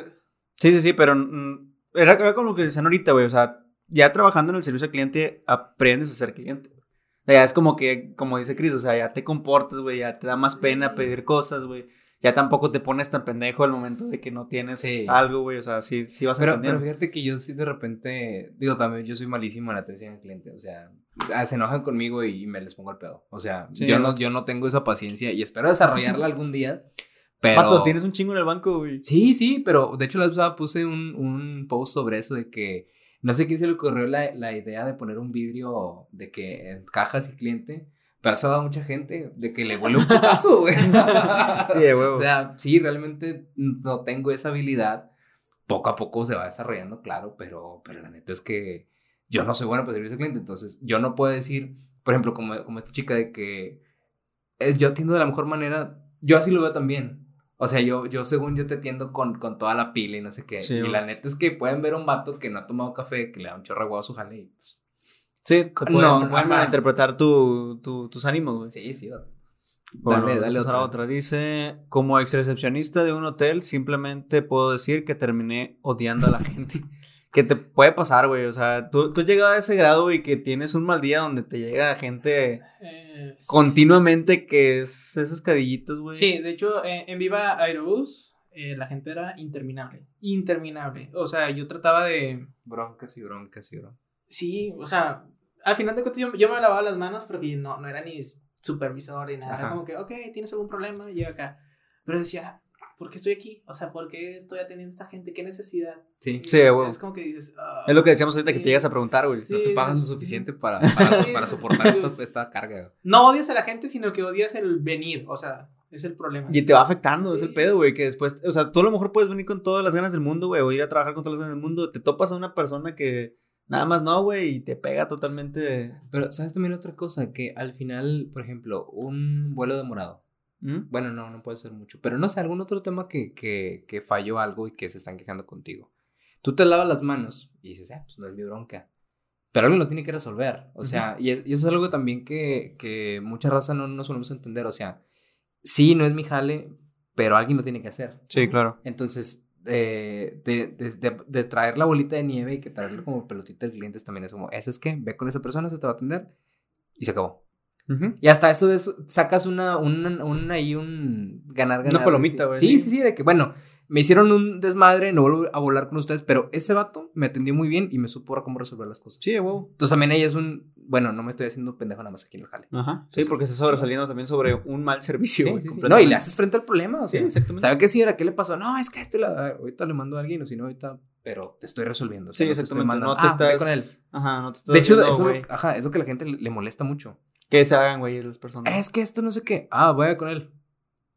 Sí, sí, sí, pero mm, era, era como lo que decían ahorita, güey. O sea, ya trabajando en el servicio al cliente, aprendes a ser cliente. O sea, ya es como que, como dice Chris, o sea, ya te comportas, güey, ya te da más pena pedir cosas, güey. Ya tampoco te pones tan pendejo al momento de que no tienes Sí. algo, güey. O sea, sí, sí vas Pero, pero entendiendo. fíjate que yo sí de repente, digo también, yo soy malísimo en la atención al cliente, o sea, ah, se enojan conmigo y me les pongo al pedo. O sea, Sí, yo, ¿no? yo no tengo esa paciencia y espero desarrollarla algún día, Pero... Pato, tienes un chingo en el banco, güey. Sí, sí, pero de hecho la vez puse un, un post sobre eso de que no sé quién se le ocurrió la, la idea de poner un vidrio de que en cajas y cliente. Pero eso a mucha gente de que le huele un putazo, güey. Sí, de huevo. O sea, sí, realmente no tengo esa habilidad. Poco a poco se va desarrollando, claro, pero, pero la neta es que yo no soy bueno para servicio al cliente. Entonces, yo no puedo decir, por ejemplo, como, como esta chica de que eh, yo atiendo de la mejor manera. Yo así lo veo también. O sea, yo, yo según yo te atiendo con, con toda la pila y no sé qué. Sí, y la neta es que pueden ver a un vato que no ha tomado café, que le da un chorro de huevo a su jale y pues, Sí, te pueden, No, te pueden ajá. malinterpretar tu, tu- tus ánimos, güey. Sí, sí. Bueno, Dale, dale a otra. otra. Dice, como ex recepcionista de un hotel, simplemente puedo decir que terminé odiando a la gente. Que te puede pasar, güey. O sea, tú, tú has llegado a ese grado y que tienes un mal día donde te llega gente Eh, continuamente que es esos cadillitos, güey. Sí, de hecho, eh, en Viva Aerobús, eh, la gente era interminable. Interminable. O sea, yo trataba de. Broncas y broncas y broncas. Sí, o sea, al final de cuentas yo, yo me lavaba las manos porque no, no era ni supervisor ni nada. Era como que, ok, tienes algún problema, llega acá. Pero decía, ¿por qué estoy aquí? O sea, ¿por qué estoy atendiendo a esta gente? ¿Qué necesidad? Sí. Sí, güey. Es como que dices, ah, Es lo que decíamos ahorita que sí. te llegas a preguntar, güey. Sí. No te pagan lo suficiente para, para, soportar esta, esta carga. güey. No odias a la gente, sino que odias el venir. O sea, es el problema. Y te va afectando, es el pedo, güey, que después, o sea, tú a lo mejor puedes venir con todas las ganas del mundo, güey, o ir a trabajar con todas las ganas del mundo, te topas a una persona que nada más no, güey, y te pega totalmente. Pero, ¿sabes también otra cosa? Que al final, por ejemplo, un vuelo demorado. ¿Mm? Bueno, no, no puede ser mucho. Pero no sé, algún otro tema que, que, que falló algo y que se están quejando contigo. Tú te lavas las manos y dices, ah, pues no es mi bronca. Pero alguien lo tiene que resolver. O sea, y, es- y eso es algo también que, que mucha raza no nos solemos entender. O sea, sí, no es mi jale, pero alguien lo tiene que hacer. Sí, claro. Entonces, eh, de, de- de- de traer la bolita de nieve y que traerle como pelotita al cliente también es como, eso es que ve con esa persona, se te va a atender y se acabó. Y hasta eso, eso sacas una, una, un, ahí un ganar, ganar. Una palomita, sí. güey, Sí, sí. sí, sí, de que, bueno, me hicieron un desmadre, no vuelvo a volar con ustedes, pero ese vato me atendió muy bien y me supo cómo resolver las cosas. Sí, güey. Entonces también ahí es un, bueno, no me estoy haciendo pendejo nada más aquí en el jale. Ajá. Sí, porque estás sobresaliendo también sobre un mal servicio, Sí, sí, sí. No, y le haces frente al problema, o Sí, sea, exactamente. ¿sabe qué señora? ¿Qué le pasó? No, es que este la, ahorita le mando a alguien, o si no, ahorita, pero te estoy resolviendo. o sea, Sí, no te estoy exactamente. mandando, No te "Ah, estás. con él. Ajá, no te estás. De hecho, haciendo, eso ajá, es lo que a la gente le, le molesta mucho. Que se hagan, güey, las personas. Es que esto no sé qué. Ah, vaya con él.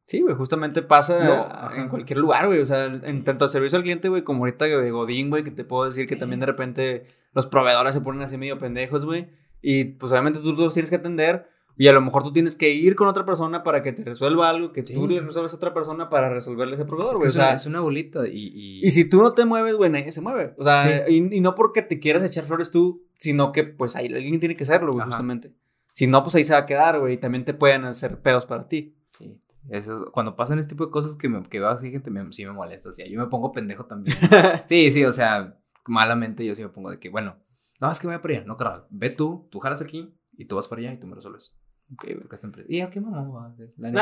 Sí, güey, justamente pasa No, en cualquier lugar, güey. O sea, en tanto servicio al cliente, güey, como ahorita de Godín, güey, que te puedo decir que también de repente los proveedores se ponen así medio pendejos, güey. Y pues obviamente tú los tienes que atender. Y a lo mejor tú tienes que ir con otra persona para que te resuelva algo, que tú le resuelvas a otra persona para resolverle a ese proveedor, Es, que güey. O es, una, sea, es una bolita y... y... y si tú no te mueves, güey, nadie se mueve. O sea, Sí. y, y no porque te quieras echar flores tú, sino que pues ahí alguien tiene que hacerlo, güey, justamente. Si no, pues ahí se va a quedar, güey, y también te pueden hacer pedos para ti. Sí. Eso, cuando pasan este tipo de cosas que, me, que veo así, gente, me, sí me molesta. O sea, yo me pongo pendejo también. sí, sí, o sea, malamente yo sí me pongo de que, bueno, no, es que vaya para allá. No, carnal, ve tú, tú jalas aquí y tú vas para allá y tú me resuelves. Ok, güey. Porque esta empresa- ¿Y a qué mamá va? La No,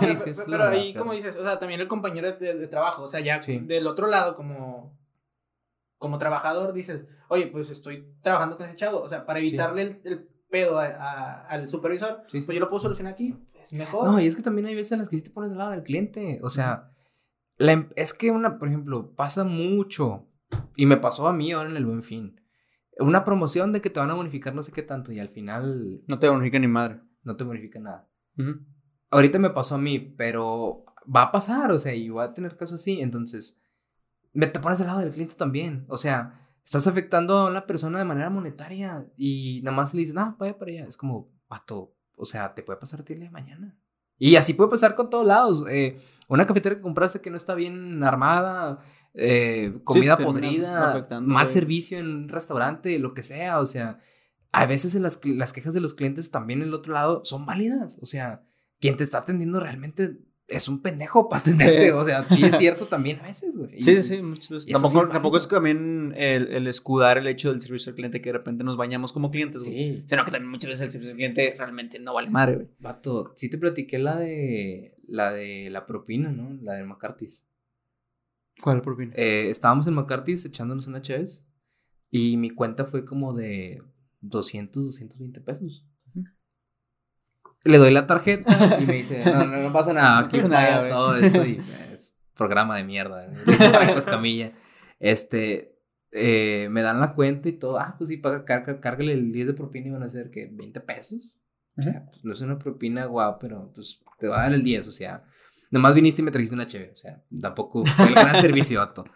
pero, sí, ahí, como dices, o sea, también el compañero de, de trabajo, o sea, ya Sí. del otro lado, como, como trabajador, dices, oye, pues estoy trabajando con ese chavo, o sea, para evitarle el, el pedo a- a- al supervisor, Sí, pues yo lo puedo solucionar aquí, es mejor. No, y es que también hay veces en las que sí te pones del lado del cliente. O sea, la em- es que una, por ejemplo, pasa mucho. Y me pasó a mí ahora en el buen fin. Una promoción de que te van a bonificar no sé qué tanto y al final No te bonifica ni madre. no te bonifica nada. Ujú. Ahorita me pasó a mí, pero va a pasar, o sea, y voy a tener casos así. Entonces, me te pones del lado del cliente también. O sea, estás afectando a una persona de manera monetaria y nada más le dices, no, vaya para allá. Es como, pato, o sea, te puede pasar a ti el día de mañana. Y así puede pasar con todos lados. Eh, una cafetera que compraste que no está bien armada, eh, comida termina podrida, mal servicio en un restaurante, lo que sea. O sea, a veces las, las quejas de los clientes también en el otro lado son válidas. O sea, quien te está atendiendo realmente es un pendejo para atenderte. Sí. O sea, sí es cierto también a veces, güey. Sí, sí, muchas veces. sí Tampoco, es tampoco es también el, el escudar el hecho del servicio al cliente que de repente nos bañamos como clientes, güey. Sí. Sino que también muchas veces el servicio al cliente realmente no vale madre, güey. Vato, sí te platiqué la de la de la propina, ¿no? La de McCarthy's. ¿Cuál propina? Eh, estábamos en McCarthy's echándonos una Chévez y mi cuenta fue como de 200, 220 pesos. Le doy la tarjeta y me dice, no, no, no pasa nada, aquí pasa nada, paga güey. todo esto y es programa de mierda. Camilla. Este, eh, me dan la cuenta y todo. Ah, pues sí, paga, carga, cárgale el 10 de propina y van a ser que 20 pesos. O sea, pues, no es una propina guau, pero pues te va a dar el 10, o sea. Nomás viniste y me trajiste una chévere, o sea, tampoco fue el gran servicio, vato.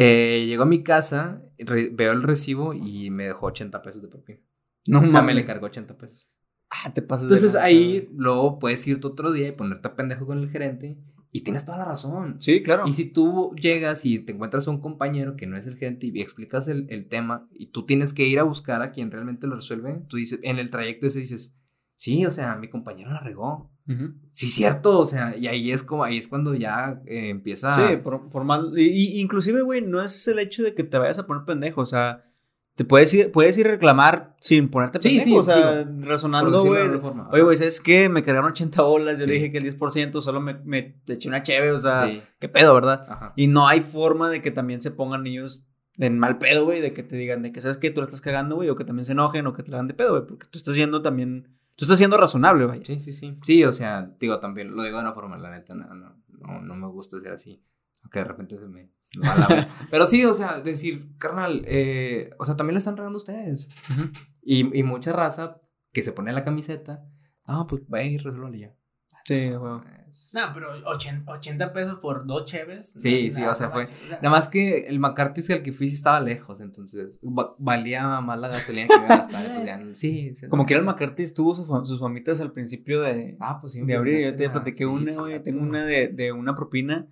Eh, llego a mi casa, veo el recibo y me dejó 80 pesos de propina. No o sea, me le cargó 80 pesos. Ah, te pasas de Entonces lanza, ahí luego puedes irte otro día y ponerte a pendejo con el gerente y tienes toda la razón. Sí, claro. Y si tú llegas y te encuentras a un compañero que no es el gerente y explicas el, el tema y tú tienes que ir a buscar a quien realmente lo resuelve, tú dices, en el trayecto ese dices, sí, o sea, mi compañero la regó. Ujú. Sí, cierto, o sea, y ahí es como, ahí es cuando ya eh, empieza... Sí, por, por más. Y inclusive, güey, no es el hecho de que te vayas a poner pendejo. O sea, te puedes ir, puedes ir a reclamar sin ponerte pendejo. sí, o sea, digo, razonando, güey. Oye, güey, ¿sabes qué? Me cargaron 80 bolas. Yo le dije que el 10% solo me, me eché una cheve. O sea, qué pedo, ¿verdad? ajá. Y no hay forma de que también se pongan niños en mal pedo, güey. De que te digan de que, ¿sabes qué? Tú la estás cagando, güey. O que también se enojen o que te la hagan de pedo, güey. Porque tú estás yendo también. Tú estás siendo razonable, güey. Sí, sí, sí. Sí, o sea, digo también, lo digo de una forma, la neta, no, no, no, no me gusta ser así. Aunque de repente se me. Pero sí, o sea, decir, carnal, eh, o sea, también le están regando ustedes. Ujú. Y, y mucha raza que se pone la camiseta, ah, pues ve y resuélvale ya. Sí. Es- No, pero 80, 80 pesos por dos cheves. Sí, no, sí, nada, o sea, fue- manches, o sea, Nada más que el McCarthy al que fui sí estaba lejos, entonces va- valía más la gasolina que me iba a gastar. pues sí, sí, Como que el McCarthy tuvo su sus famitas al principio de, Ah, pues sí. de abril. Yo te la- platiqué sí, una, sí, güey. Tengo una de, de una propina.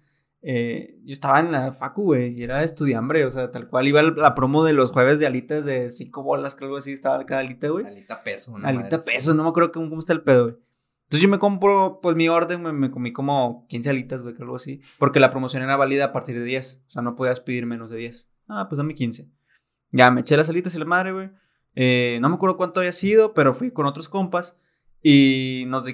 Eh, yo estaba en la facu, güey, y era estudiambre, o sea, tal cual iba la, promo de los jueves de alitas de cinco bolas, que algo así estaba cada alita, güey. Alita peso. una Alita madre pesos, no me acuerdo cómo, cómo está el pedo, güey. Entonces yo me compro, pues mi orden, güey, me comí como 15 alitas, güey, que algo así. Porque la promoción era válida a partir de 10. O sea, no podías pedir menos de 10. Ah, pues dame 15. Ya, me eché las alitas y la madre, güey. Eh, no me acuerdo cuánto había sido, pero fui con otros compas. Y nos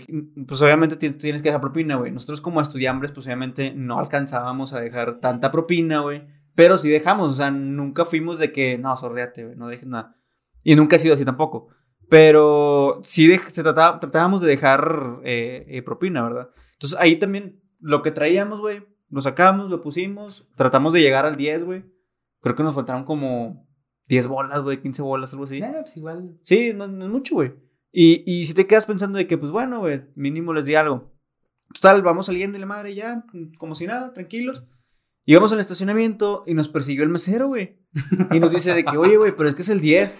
pues obviamente tienes que dejar propina, güey. Nosotros como estudiambres, pues obviamente no alcanzábamos a dejar tanta propina, güey. Pero sí dejamos, o sea, nunca fuimos de que, no, sordeate, güey, no dejes nada. Y nunca ha sido así tampoco. Pero sí de- se trataba, tratábamos de dejar eh, eh, propina, ¿verdad? Entonces ahí también lo que traíamos, güey, lo sacamos, lo pusimos, tratamos de llegar al 10, güey. Creo que nos faltaron como 10 bolas, güey, 15 bolas, algo así. Eh, pues igual. Sí, no, no es mucho, güey. Y, y si te quedas pensando de que, pues bueno, güey, mínimo les di algo. Total, vamos saliendo y la madre ya, como si nada, tranquilos. Y vamos al estacionamiento y nos persiguió el mesero, güey. Y nos dice de que, oye, güey, pero es que es el 10.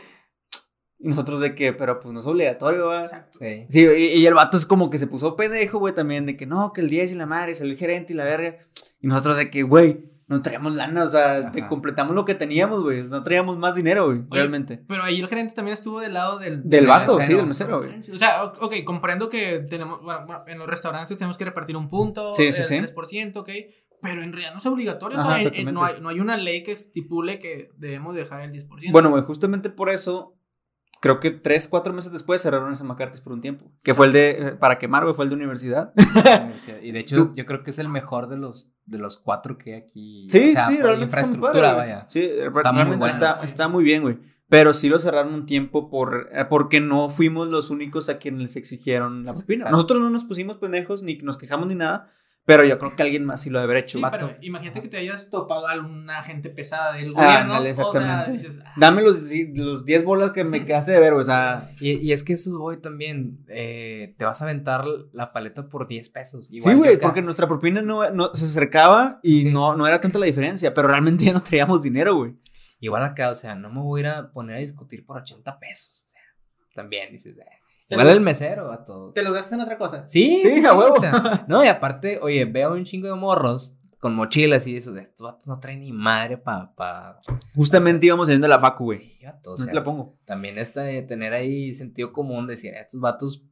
Y nosotros de que, pero pues no es obligatorio, güey. Exacto. Sí. Sí, y, y el vato es como que se puso pendejo, güey, también, de que no, que el 10 y la madre, salió el gerente y la verga. Y nosotros de que, güey, no traíamos lana, o sea, te completamos lo que teníamos, güey. No traíamos más dinero, güey, realmente. Pero ahí el gerente también estuvo del lado del... Del vato, mesero. sí, del mesero, güey. O sea, ok, comprendo que tenemos, bueno, bueno, en los restaurantes tenemos que repartir un punto, Sí, el sí, sí. 3%, ok, pero en realidad no es obligatorio, o sea, en- en- no, hay, no hay una ley que estipule que debemos dejar el 10%. Bueno, güey, justamente por eso, creo que tres, cuatro meses después cerraron ese McCarthy's por un tiempo. Que fue el de, eh, para quemar, güey, fue el de universidad. Y de hecho, Tú- yo creo que es el mejor de los, de los cuatro que hay aquí. Sí, o sea, sí, realmente está muy infraestructura, padre, vaya. Sí, muy realmente bueno, está, está muy bien, güey. Pero sí lo cerraron un tiempo por, eh, porque no fuimos los únicos a quienes les exigieron la propina. Nosotros no nos pusimos pendejos, ni nos quejamos ni nada, pero yo creo que alguien más sí lo haber hecho. Sí, pero imagínate que te hayas topado a alguna gente pesada del Ah, gobierno. ándale, O sea, dices, ah, Dame los, los 10 bolas que me quedaste de ver. O sea, Y, y es que eso voy también. eh, te vas a aventar la paleta por 10 pesos. sí, Igual güey, porque nuestra propina no, no- se acercaba y Sí. no, no era tanta la diferencia, pero realmente ya no traíamos dinero, güey. Igual acá, o sea, no me voy a ir a poner a discutir por 80 pesos. O sea, también dices, eh, igual el mesero a todo. te lo gastas en otra cosa. Sí, Sí, sí, sí, a huevo. o sea, no, y aparte, oye, veo un chingo de morros con mochilas y eso, estos vatos no traen ni madre pa, pa, Justamente íbamos saliendo de la facu, güey. sí, vato, o no sea, te la pongo. también esta de tener ahí sentido común, decir, estos vatos,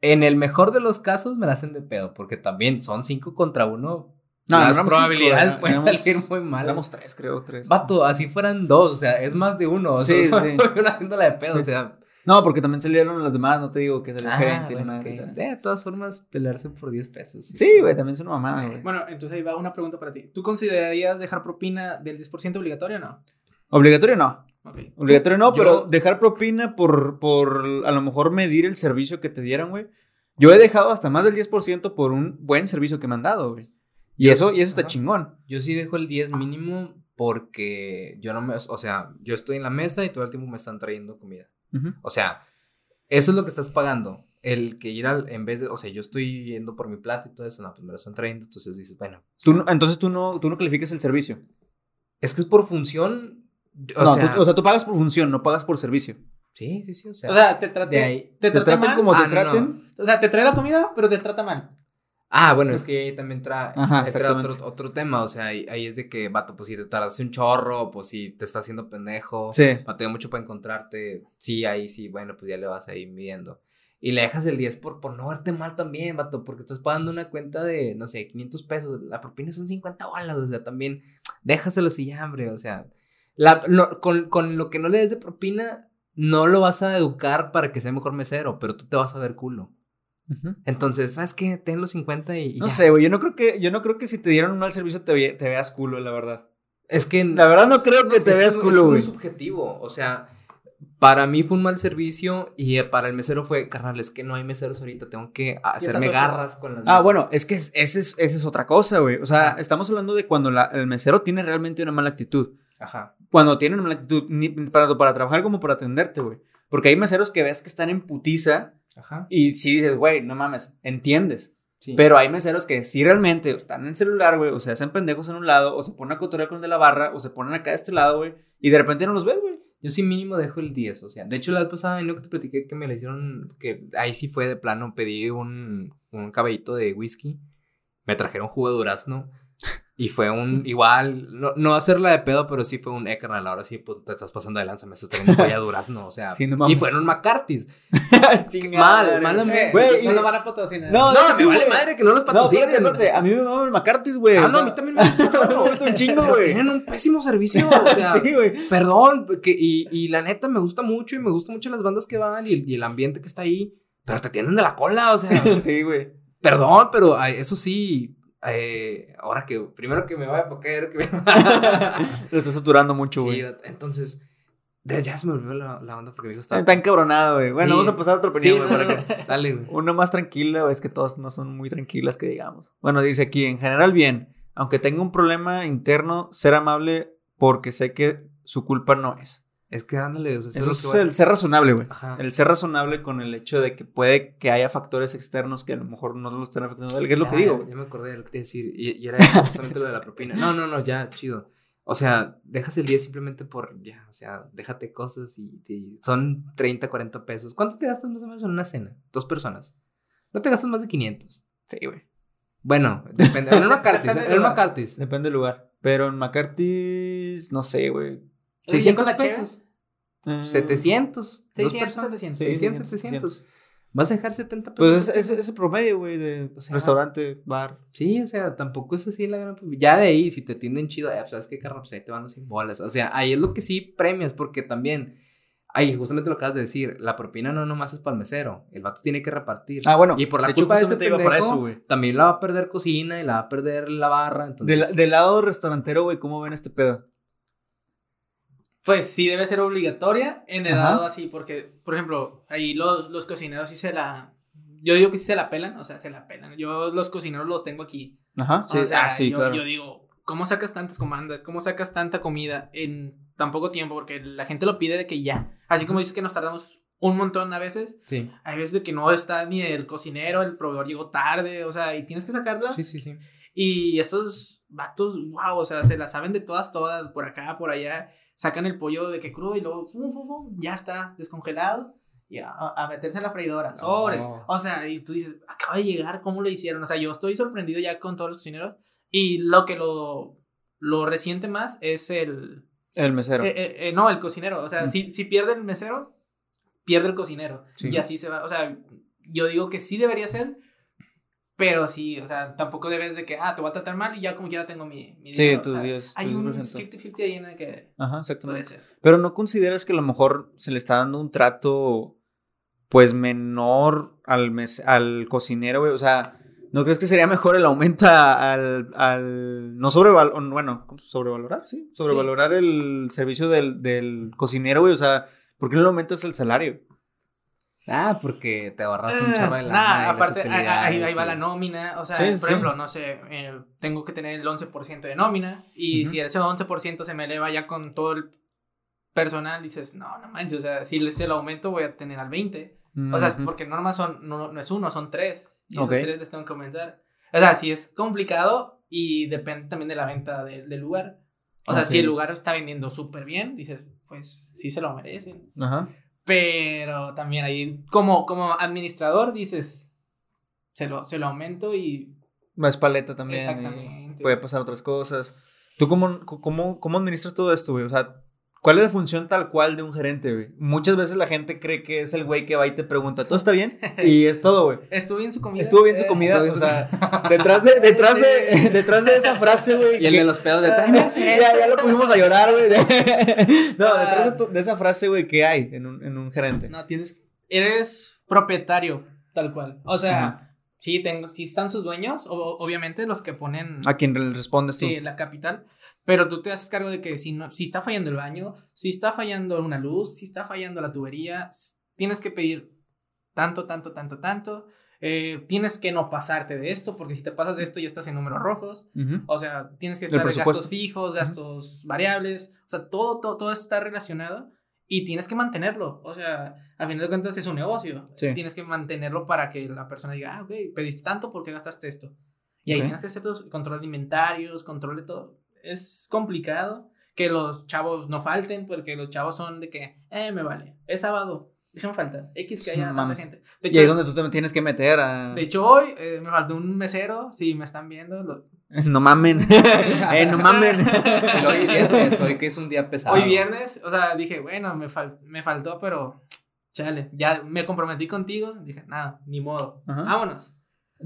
en el mejor de los casos me la hacen de pedo, porque también son cinco contra uno, No, no las éramos probabilidades cinco, pueden éramos- salir muy mal. Éramos tres, creo, tres. Vato, así fueran dos, o sea, es más de uno, o sea, Sí, sí. soy una haciéndola de pedo, Sí. o sea, No, porque también salieron los demás, no te digo que salió el ah, gerente bueno, de todas formas, pelearse por 10 pesos. Sí, güey, también es una mamada, güey. Bueno, entonces ahí va una pregunta para ti. ¿Tú considerarías dejar propina del 10% obligatorio o no? Obligatorio no. Ok. Obligatorio no, Yo- pero dejar propina por, por a lo mejor medir el servicio que te dieran, güey. Yo he dejado hasta más del 10% por un buen servicio que me han dado, güey. Y Yo eso, y eso está ajá. chingón. Yo sí dejo el 10 mínimo porque yo no me, o sea, yo estoy en la mesa y todo el tiempo me están trayendo comida. O sea, eso es lo que estás pagando. El que ir al, en vez de, o sea, yo estoy yendo por mi plato y todo eso, no, pues me lo están trayendo, entonces dices, bueno. o Tú no- entonces tú no, tú no calificas el servicio. Es que es por función. O no, sea, tú, o sea, tú pagas por función, no pagas por servicio. sí, sí, sí, o sea. O sea, te trate, de ahí- te Te tratan mal. como te Ah, no, traten. O sea, te trae la comida, pero te trata mal. Ah, bueno, es que ahí también trae, otro, otro tema, o sea, ahí, ahí es de que, vato, pues si te tardaste un chorro, pues si te está haciendo pendejo, Sí. batalla mucho para encontrarte, sí, ahí sí, bueno, pues ya le vas ahí midiendo. Y le dejas el 10 por, por no verte mal también, vato, porque estás pagando una cuenta de, no sé, 500 pesos, la propina son 50 bolas, o sea, también déjaselo si ya, hombre, o sea, la, no, con, con lo que no le des de propina, no lo vas a educar para que sea mejor mesero, pero tú te vas a ver culo. Entonces, ¿sabes qué? Ten los 50 y, y No ya. sé, güey. Yo no creo que, yo no creo que si te dieron un mal servicio te, ve- te veas culo, la verdad. Es que. La verdad no creo que te es veas culo, Es güey. muy subjetivo. O sea, para mí fue un mal servicio y eh, para el mesero fue, carnal, es que no hay meseros ahorita, tengo que hacerme garras con las Ah, mesas". bueno, es que es- ese es, esa es otra cosa, güey. O sea, Ajá. estamos hablando de cuando la- el mesero tiene realmente una mala actitud. Ajá. Cuando tiene una mala actitud, ni- tanto para trabajar como para atenderte, güey. Porque hay meseros que ves que están en putiza Ajá. y sí dices, güey, no mames, entiendes. Sí. Pero hay meseros que sí realmente están en el celular, güey, o se hacen pendejos en un lado, o se ponen a cotorrear con el de la barra, o se ponen acá de este lado, güey, y de repente no los ves, güey. Yo sí mínimo dejo el 10, o sea, de hecho la vez pasada, ¿no que te platiqué que me le hicieron, que ahí sí fue de plano, pedí un, un caballito de whisky, me trajeron jugo de durazno, y fue un, igual, no, no hacerla de pedo, pero sí fue un, eh, carnal, ahora sí, pues, te estás pasando de lanza, me estás trayendo de durazno, o sea, Sí, no y fueron McCarthy's. Mal, malamente. Güey, no lo van a patrocinar. No, No, deja me vale madre que no los No, patrocinen. A mí me mama el McCarthy's, güey. Ah, no, a mí también me gusta. un chingo, güey. Tienen un pésimo servicio, o sea, sí, güey. perdón, que, y, y la neta me gusta mucho y me gustan mucho las bandas que van y el, y el ambiente que está ahí, pero te tienen de la cola, o sea, sí, güey. perdón, pero eso sí, eh, ahora que, primero que me vaya a poker, que me... Lo está saturando mucho, sí, güey. entonces, de- ya se me olvidó la, la onda porque mi hijo está... Está encabronado, güey. Bueno, Sí. vamos a pasar a otra Sí, opinión, güey, no, para que- dale, güey. Una más tranquila, es que todas no son muy tranquilas que digamos. Bueno, dice aquí, en general bien, aunque tenga un problema interno, ser amable porque sé que su culpa no es. Es que ándale, o sea, Eso es el ser razonable, güey. El ser razonable con el hecho de que puede que haya factores externos que a lo mejor no lo estén afectando a él, que es lo Ya, que digo. Ya, ya me acordé de lo que te iba a decir. Y, y era justamente lo de la propina. No, no, no, ya, chido. O sea, dejas el 10 simplemente por, ya, o sea, déjate cosas y, y son 30, 40 pesos. ¿Cuánto te gastas más o menos en una cena? Dos personas. No te gastas más de 500. Sí, güey. Bueno, depende. En una cartis, Depende del en una lugar. cartis. Depende del lugar. Pero en McCarthy's, no sé, güey. Oye, 600 con la cheve? pesos. Eh, 700. dos 600, personas. 700. Sí, 600, 700. 700. ¿Vas a dejar 70 pesos? Pues es, es, es el promedio, güey, de O sea, restaurante, bar. Sí, o sea, tampoco es así la gran. Ya de ahí, si te atienden chido, eh, pues, sabes qué, carnal, pues ahí te van los 100 bolas. O sea, ahí es lo que sí premias, porque también. Ahí, justamente lo acabas de decir, la propina no nomás es para el mesero, el vato tiene que repartir. Ah, bueno. y por la de hecho, culpa de ese pendejo, eso, güey. también la va a perder cocina y la va a perder la barra, entonces... Del, del lado restaurantero, güey, ¿cómo ven este pedo? Pues sí debe ser obligatoria en edad Ajá. así, porque, por ejemplo, ahí los, los cocineros sí se la... Yo digo que sí se la pelan, o sea, se la pelan. Yo los cocineros los tengo aquí. Ajá, sí, o sea, ah, sí, yo, claro. yo digo, ¿cómo sacas tantas comandas? ¿Cómo sacas tanta comida en tan poco tiempo? Porque la gente lo pide de que ya. Así como dices que nos tardamos un montón a veces, Sí, hay veces de que no está ni el cocinero, el proveedor llegó tarde, o sea, y tienes que sacarlas. sí, sí, sí. Y estos vatos, wow, o sea, se la saben de todas, todas, por acá, por allá. Sacan el pollo de que crudo y luego, fum, fum, fum, ya está descongelado. Y a, a meterse en la freidora, sobre. O sea, y tú dices, acaba de llegar, ¿cómo lo hicieron? O sea, yo estoy sorprendido ya con todos los cocineros. Y lo que lo, lo resiente más es el. El mesero. eh, eh, eh, no, el cocinero. O sea, Mm. si, si pierde el mesero, pierde el cocinero. Sí. Y así se va. O sea, yo digo que sí debería ser. Pero sí, o sea, tampoco debes de que, ah, te voy a tratar mal y ya como quiera tengo mi, mi sí, dinero, o tus sea, 10. Hay un 10%. 50-50 ahí en el que Ajá, exactamente. Pero no consideras que a lo mejor se le está dando un trato, pues, menor al, mes al cocinero, güey. O sea, ¿no crees que sería mejor el aumento al, al no sobrevalorar, bueno, sobrevalorar, sí, sobrevalorar el servicio del, del cocinero, güey? O sea, ¿por qué no le aumentas el salario? Ah, porque te ahorras un chorro de lana. Nah, aparte, ahí, ahí- ahí utilidades va la nómina. O sea, Sí, por sí. ejemplo, no sé, eh, tengo que tener el 11% de nómina. Y Ujú. si ese 11% se me eleva ya con todo el personal, dices, no, no manches. O sea, si se lo aumento, voy a tener al 20. O sea, es porque normas son, no, no es uno, son tres. Y esos tres les tengo que aumentar. O sea, sí es complicado y depende también de la venta de- del lugar. O sea, si el lugar está vendiendo súper bien, dices, pues sí se lo merecen. Ajá. Pero también ahí, como, como administrador, dices, se lo, se lo aumento y... Más paleta también. Exactamente. Puede pasar otras cosas. ¿Tú cómo, cómo, cómo administras todo esto, güey? O sea, ¿cuál es la función tal cual de un gerente, güey? Muchas veces la gente cree que es el güey que va y te pregunta, ¿todo está bien? Y es todo, güey. Estuvo bien su comida. Estuvo bien su comida, o sea, detrás de, detrás de, detrás de esa frase, güey. Y el que- de los pedos de ya, ya lo pusimos a llorar, güey. No, detrás de, tu- de esa frase, güey, ¿qué hay en un, en un gerente? No, tienes... Eres propietario, tal cual. O sea. Sí, tengo, sí están sus dueños, o- obviamente los que ponen... ¿A quién le respondes tú? Sí, la capital. Pero tú te haces cargo de que si, no, si está fallando el baño, si está fallando una luz, si está fallando la tubería, tienes que pedir tanto, tanto, tanto, tanto. Eh, tienes que no pasarte de esto, porque si te pasas de esto ya estás en números rojos. O sea, tienes que estar en gastos fijos, gastos variables. O sea, todo, todo, todo eso está relacionado y tienes que mantenerlo. O sea, a final de cuentas es un negocio. Sí. Tienes que mantenerlo para que la persona diga, ah, ok, pediste tanto porque gastaste esto. Y ahí Ok. tienes que hacer los control de inventarios, control de todo. Es complicado que los chavos no falten, porque los chavos son de que, eh, me vale, es sábado, déjame faltar, X que haya No tanta mames. gente. De Y ahí es hecho, donde tú te tienes que meter a... de hecho hoy eh, me faltó un mesero, si me están viendo, lo- No mamen. eh, no mamen. Hoy viernes, hoy que es un día pesado. Hoy viernes, o sea, dije, bueno, me, fal- me faltó, pero chale, ya me comprometí contigo, dije, nada, ni modo, Ajá. vámonos.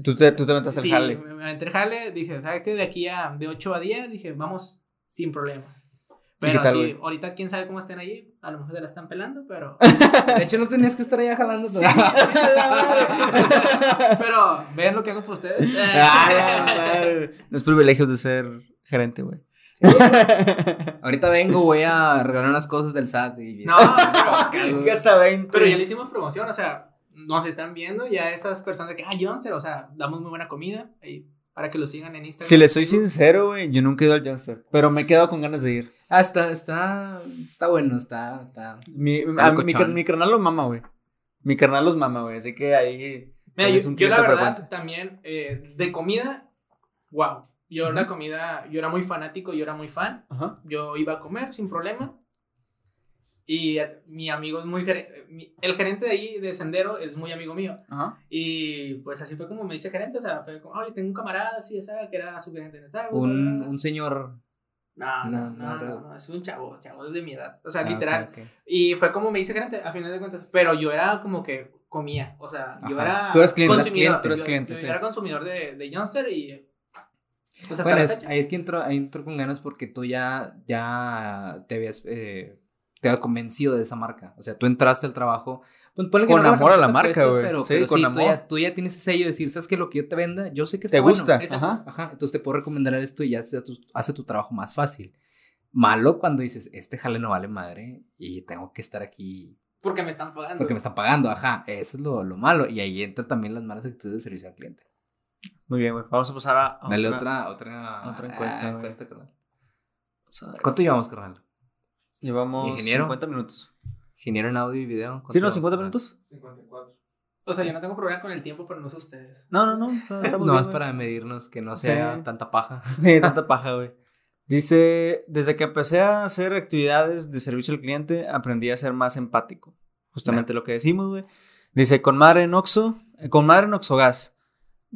Tú te, tú te metes Sí, al jale. me aventé el jale, dije, ¿sabes qué? De aquí a, de 8 a 10, dije, vamos, sin problema. Pero tal, sí, ahorita quién sabe cómo estén allí, a lo mejor se la están pelando, pero... De hecho, no tenías que estar allá jalando. Sí, pero, vean lo que hago por ustedes. Ah. Los privilegios de ser gerente, güey. Ahorita vengo, voy a regalar unas cosas del SAT. Y... No, pero, Casa 20. pero ya le hicimos promoción, o sea, nos están viendo ya esas personas de que, ah, Jonster, o sea, damos muy buena comida y para que lo sigan en Instagram. Si les soy sincero, güey, yo nunca he ido al Junster, pero me he quedado con ganas de ir. Ah, está, está, está bueno, está, está. Mi, a- mi, carnal lo mama, güey. Mi carnal los mama, güey, así que ahí... Mira, es yo, un yo la verdad frecuente. también eh, de comida, wow. Yo la comida, yo era muy fanático, yo era muy fan. Ajá. Yo iba a comer sin problema. Y eh, mi amigo es muy... eh, el gerente de ahí, de Sendero, es muy amigo mío. Ajá. Y pues así fue como me hice gerente. O sea, fue como, oye, tengo un camarada así, esa, que era su gerente. Un, un señor. No, no, No, no, no, no, es un chavo, chavo es de mi edad. O sea, Ah, literal. ok, ok. Y fue como me hice gerente, a final de cuentas. Pero yo era como que comía. O sea, yo Ajá. era. Tú eras cliente, consumidor, cliente, tú eras yo- cliente, yo sí. era consumidor de, de Youngster y. Pues Bueno, es- ahí es que entró, ahí entró con ganas porque tú ya, ya te habías, eh, te habías convencido de esa marca. O sea, tú entraste al trabajo. Pues, ponle que Con no amor a la marca, güey. Pero, Sí, pero con sí, amor. Tú, ya, tú ya tienes ese sello de decir, ¿sabes qué? Lo que yo te venda, yo sé que está ¿Te bueno". gusta? Exacto. Ajá. Ajá, entonces te puedo recomendar esto y ya hace tu, hace tu trabajo más fácil. Malo cuando dices, este jale no vale madre y tengo que estar aquí Porque me están pagando. porque me están pagando, ajá, eso es lo, lo malo. Y ahí entra también las malas actitudes de servicio al cliente. Muy bien, güey. Vamos a pasar a, a Dale otra, otra, otra encuesta, ah, encuesta, carnal. ¿Cuánto llevamos, carnal? Llevamos Ingeniero? 50 minutos. Ingeniero en audio y video. ¿cuánto ¿Sí, no? llevamos, ¿50 carnal? minutos? 54. O sea, yo no tengo problema con el tiempo, pero no sé ustedes. No, no, no. no, estamos No, bien, es güey. para medirnos que no Sí. sea tanta paja. Sí, tanta paja, güey. Dice, desde que empecé a hacer actividades de servicio al cliente, aprendí a ser más empático. Justamente lo que decimos, güey. Dice, con madre en Oxo, eh, con madre en Oxogas,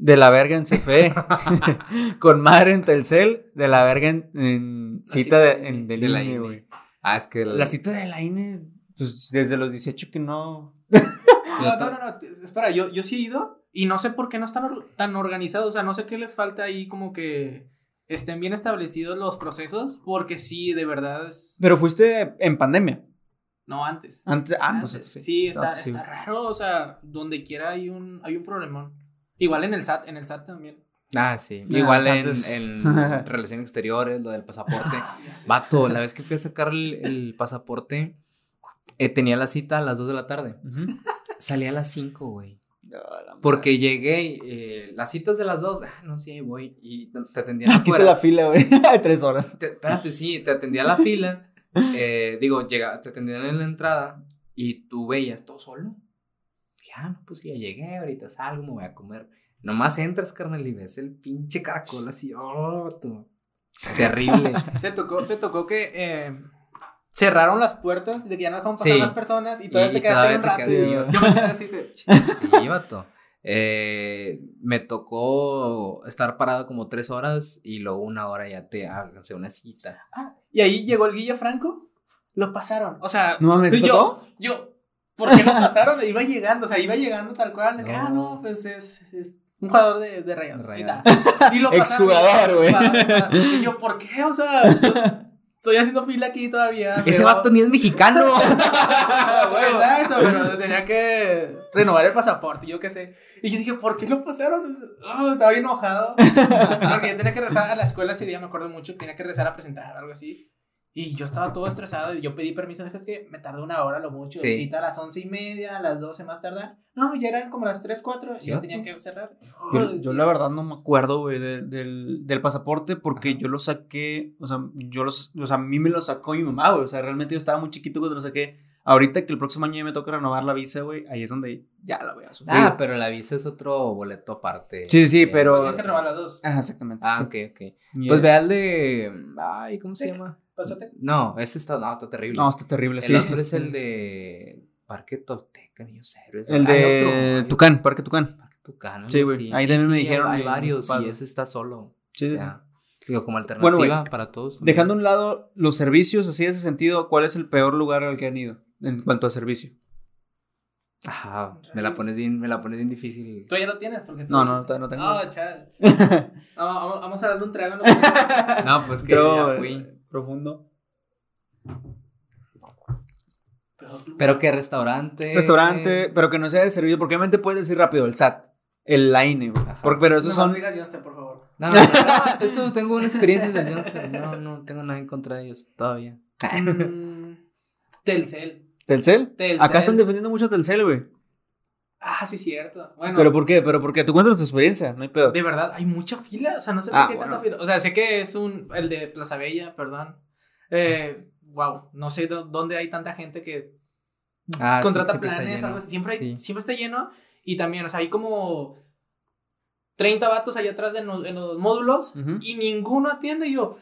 de la verga en CFE, con madre en Telcel, de la verga en, cita cita de, de- en, del de la INE, INE. güey. Ah, es que... La cita de la INE, pues desde los 18 que no... No, no, no, no, espera, yo, yo sí he ido y no sé por qué no están or- tan organizados, o sea, no sé qué les falta ahí como que estén bien establecidos los procesos, porque sí, de verdad es... Pero fuiste en pandemia. No, antes. Antes, ah, no Antes. sé, sí. está, No, pues sí. está raro, o sea, donde quiera hay un, hay un problemón. Igual en el SAT, en el SAT también. Ah, sí. Ah, Igual en, en relaciones exteriores, lo del pasaporte. Ah. Vato, la vez que fui a sacar el, el pasaporte, eh, tenía la cita a las 2 de la tarde. Ujú. Salí a las 5, güey. Porque llegué, y, eh, las citas de las dos, ah, no, sí, ahí voy. Y te atendían Aquí está la fila, güey. Tres horas. Te- espérate, sí, te atendía la fila. eh, digo, llega, te atendían en la entrada y tú veías todo solo. Ya, no, pues ya llegué, ahorita salgo, me voy a comer. Nomás entras, carnal, y ves el pinche caracol así, oh, tú. Terrible. Te tocó, te tocó que eh, cerraron las puertas de que ya no dejaban pasar Sí. las personas y todavía Y- te y quedaste todavía un rato. Sí, yo me quedé así de. Sí, vato. Eh, me tocó estar parado como tres horas y luego una hora ya te alcancé una cita. Ah, y ahí llegó el Guilla Franco, lo pasaron. O sea, No mames, ¿te yo, yo, ¿por qué lo pasaron? iba llegando, o sea, iba llegando tal cual. No. Ah, no, pues es, es un jugador de, de Rayados. De Y, y lo. Exjugador, güey. Y yo, ¿por qué? O sea, estoy haciendo fila aquí todavía. Ese pero- vato ni es mexicano. Güey, Exacto, pero tenía que renovar el pasaporte, yo qué sé. Y yo dije, ¿por qué lo pasaron? Oh, estaba enojado. Porque yo tenía que regresar a la escuela ese día, me acuerdo mucho, tenía que regresar a presentar algo así. Y yo estaba todo estresado y yo pedí permiso, es que me tardó una hora lo mucho. Sí. Cita a las once y media, a las doce más tardar. No, ya eran como las tres, cuatro, y vato. tenía que cerrar. Yo, Oh, yo sí. la verdad no me acuerdo, güey, de- del, del pasaporte porque Ajá. yo lo saqué, o sea, yo los, o sea, a mí me lo sacó mi mamá, güey, o sea, realmente yo estaba muy chiquito cuando lo saqué. Ahorita que el próximo año ya me toca renovar la visa, güey, ahí es donde ya la voy a sufrir. ah, pero la visa es otro boleto aparte. Sí, sí, Eh, pero- Tienes que renovar las dos. Ajá, exactamente. Ah, sí. ok, ok. Pues ve al de. Ay, ¿cómo se llama? No, ese está, no, está terrible. No, está terrible, el sí. otro es el de Parque Tolteca, Niños Héroes. El de otro, hay Tucán, Parque Tucán. Parque Tucán, Sí, güey, ahí también me dijeron Hay, varios y ese está solo. Sí, sí, o sí. sea, digo, como alternativa Bueno, para todos. Dejando a un lado los servicios, así de ese sentido, ¿cuál es el peor lugar al que han ido en cuanto a servicio? Ajá, me la pones bien, me la pones bien difícil. Tú ya lo tienes porque tú No, no, todavía no tengo. Ah, chal. Vamos, vamos- vamos a darle un trago. ¿no? No, pues que Pero, ya fui. Profundo. Pero que restaurante. Restaurante, pero que no sea de servicio, porque obviamente puedes decir rápido el SAT, el. Ajá. Porque- pero esos No son. digas Dios, por favor. No, no, no, eso tengo una experiencia del Johnson. No, no tengo nada en contra de ellos todavía. Mm, Telcel. ¿Telcel? Telcel. Acá están defendiendo mucho a Telcel, güey. Ah, sí, cierto. Bueno, ¿Pero por qué? ¿Pero por qué? Tú cuentas tu experiencia, no hay pedo. de verdad, hay mucha fila. O sea, no sé Ah, por qué bueno. tanta fila. O sea, sé que es un. El de Plaza Bella, perdón. Eh, wow, no sé dó- dónde hay tanta gente que Ah, sí, contrata siempre está planes algo así. Siempre, hay- Sí. siempre está lleno. Y también, o sea, hay como 30 vatos allá atrás de no- en los módulos Ujú. y ninguno atiende. Y yo,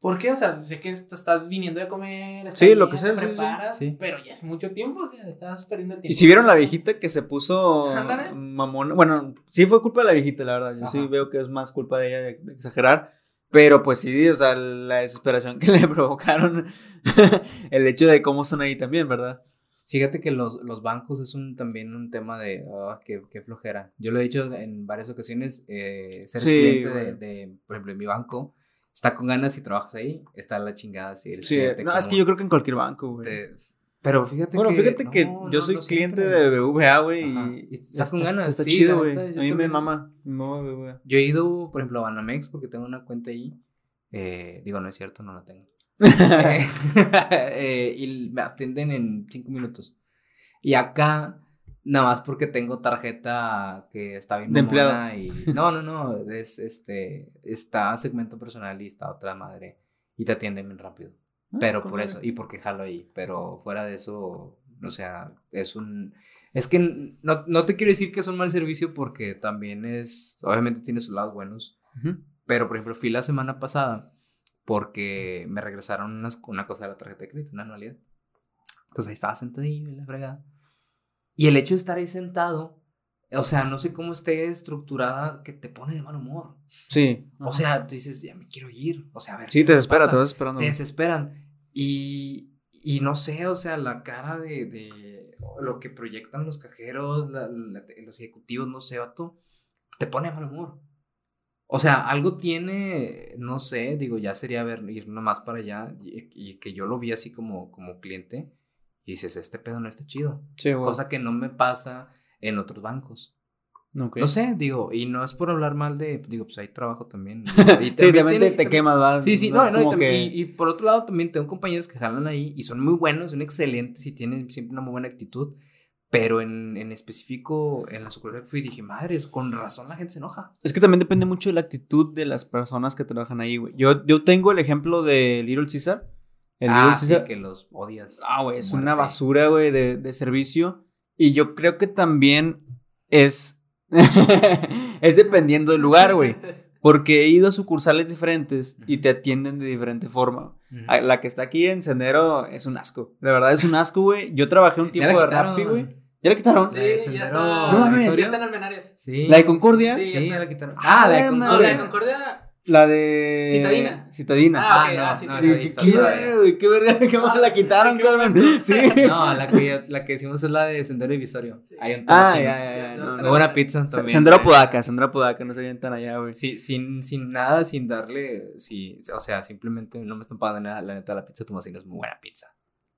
¿por qué? O sea, sé que est- estás viniendo a comer. estás Sí, lo bien, que sea, te sí, sí. preparas, Sí. pero ya es mucho tiempo. O sea, estás perdiendo el tiempo. Y si vieron la viejita que se puso Ándale. mamona, bueno, sí fue culpa de la viejita, la verdad. Yo sí Ajá. veo que es más culpa de ella de, de exagerar. Pero pues sí, o sea, la desesperación que le provocaron el hecho de cómo son ahí también, ¿verdad? Fíjate que los, los bancos es un, también un tema de ah, qué, qué flojera. Yo lo he dicho en varias ocasiones, eh, ser Sí, cliente güey. de, de, por ejemplo, en mi banco, está con ganas si trabajas ahí, está la chingada si Sí, cliente. no, es que yo creo que en cualquier banco, güey. te- Pero fíjate Bueno, que... fíjate que no, yo no, soy no cliente siempre. de BBVA, güey, y Y estás con ganas, Está sí, chido, güey. A mí me también. mama, me mama BBVA. Yo he ido, por ejemplo, a Banamex porque tengo una cuenta ahí. Eh, digo, no es cierto, no la tengo. Eh, y me atienden en cinco minutos. Y acá, nada más porque tengo tarjeta que está bien De mamona y No, no, no. Es este. Está segmento personal y está otra madre. Y te atienden bien rápido. Pero con por eso, y porque jalo ahí. Pero fuera de eso, o sea, es un. Es que no, no te quiero decir que es un mal servicio porque también es. Obviamente tiene sus lados buenos. Ujú. Pero, por ejemplo, fui la semana pasada porque me regresaron unas- una cosa de la tarjeta de crédito, una anualidad. Entonces ahí estaba sentadillo en la fregada. Y el hecho de estar ahí sentado, o sea, no sé cómo esté estructurada, que te pone de mal humor. Sí. O sea, tú dices, ya me quiero ir. O sea, a ver. Sí, ¿qué te desespera, te vas esperando. Te desesperan. Y, y no sé, o sea, la cara de, de lo que proyectan los cajeros, la- la- los ejecutivos, no sé, vato, te pone de mal humor. O sea, algo tiene, no sé, digo, ya sería ver, ir nomás para allá y, y que yo lo vi así como, como cliente y dices, este pedo no está chido. Sí, güey. Cosa que no me pasa en otros bancos. Ok. No sé, digo, y no es por hablar mal de, digo, pues hay trabajo también. Y Sí, también también te, tiene- te también- quemas. Sí, sí, No no, no, y, también- que- y- y por otro lado también tengo compañeros que jalan ahí y son muy buenos, son excelentes y tienen siempre una muy buena actitud, Pero en, en específico, en la sucursal que fui, dije, madres, con razón la gente se enoja. Es que también depende mucho de la actitud de las personas que trabajan ahí, güey. Yo, yo tengo el ejemplo de Little Caesar. El ah, sí, que los odias. Ah, güey, es a una muerte. basura, güey, de, de servicio. Y yo creo que también es. es dependiendo del lugar, güey. Porque he ido a sucursales diferentes y te atienden de diferente forma. Ujú. Ah, La que está aquí en Sendero es un asco. La verdad es un asco, güey. Yo trabajé un tiempo de quitaron. Rappi, güey. ¿Ya la quitaron? Sí, de ya está. No mames. Ya Divisoria. está en Almenares. Sí. ¿La de Concordia? Sí, Sí, ya ya está. la quitaron. Ah, la de Ah, No, Concordia. la de Concordia. La de. Citadina. Citadina. Ah, ok, Ah, no, ah, sí, no, sí, esa Sí, ahí qué, verga, güey, qué verga, qué mal la quitaron, cabrón. Sí. No, la que, la que decimos es la de Sendero Divisorio. Sí. Hay un Ah, ya, ya, ya. Muy buena pizza también. Sendero. Podaca, Sendero Podaca, no se tan allá, güey. Sí, sin, sin nada, sin darle, sí, o sea, simplemente no me están pagando nada, la neta, la pizza Tomasino es muy buena pizza.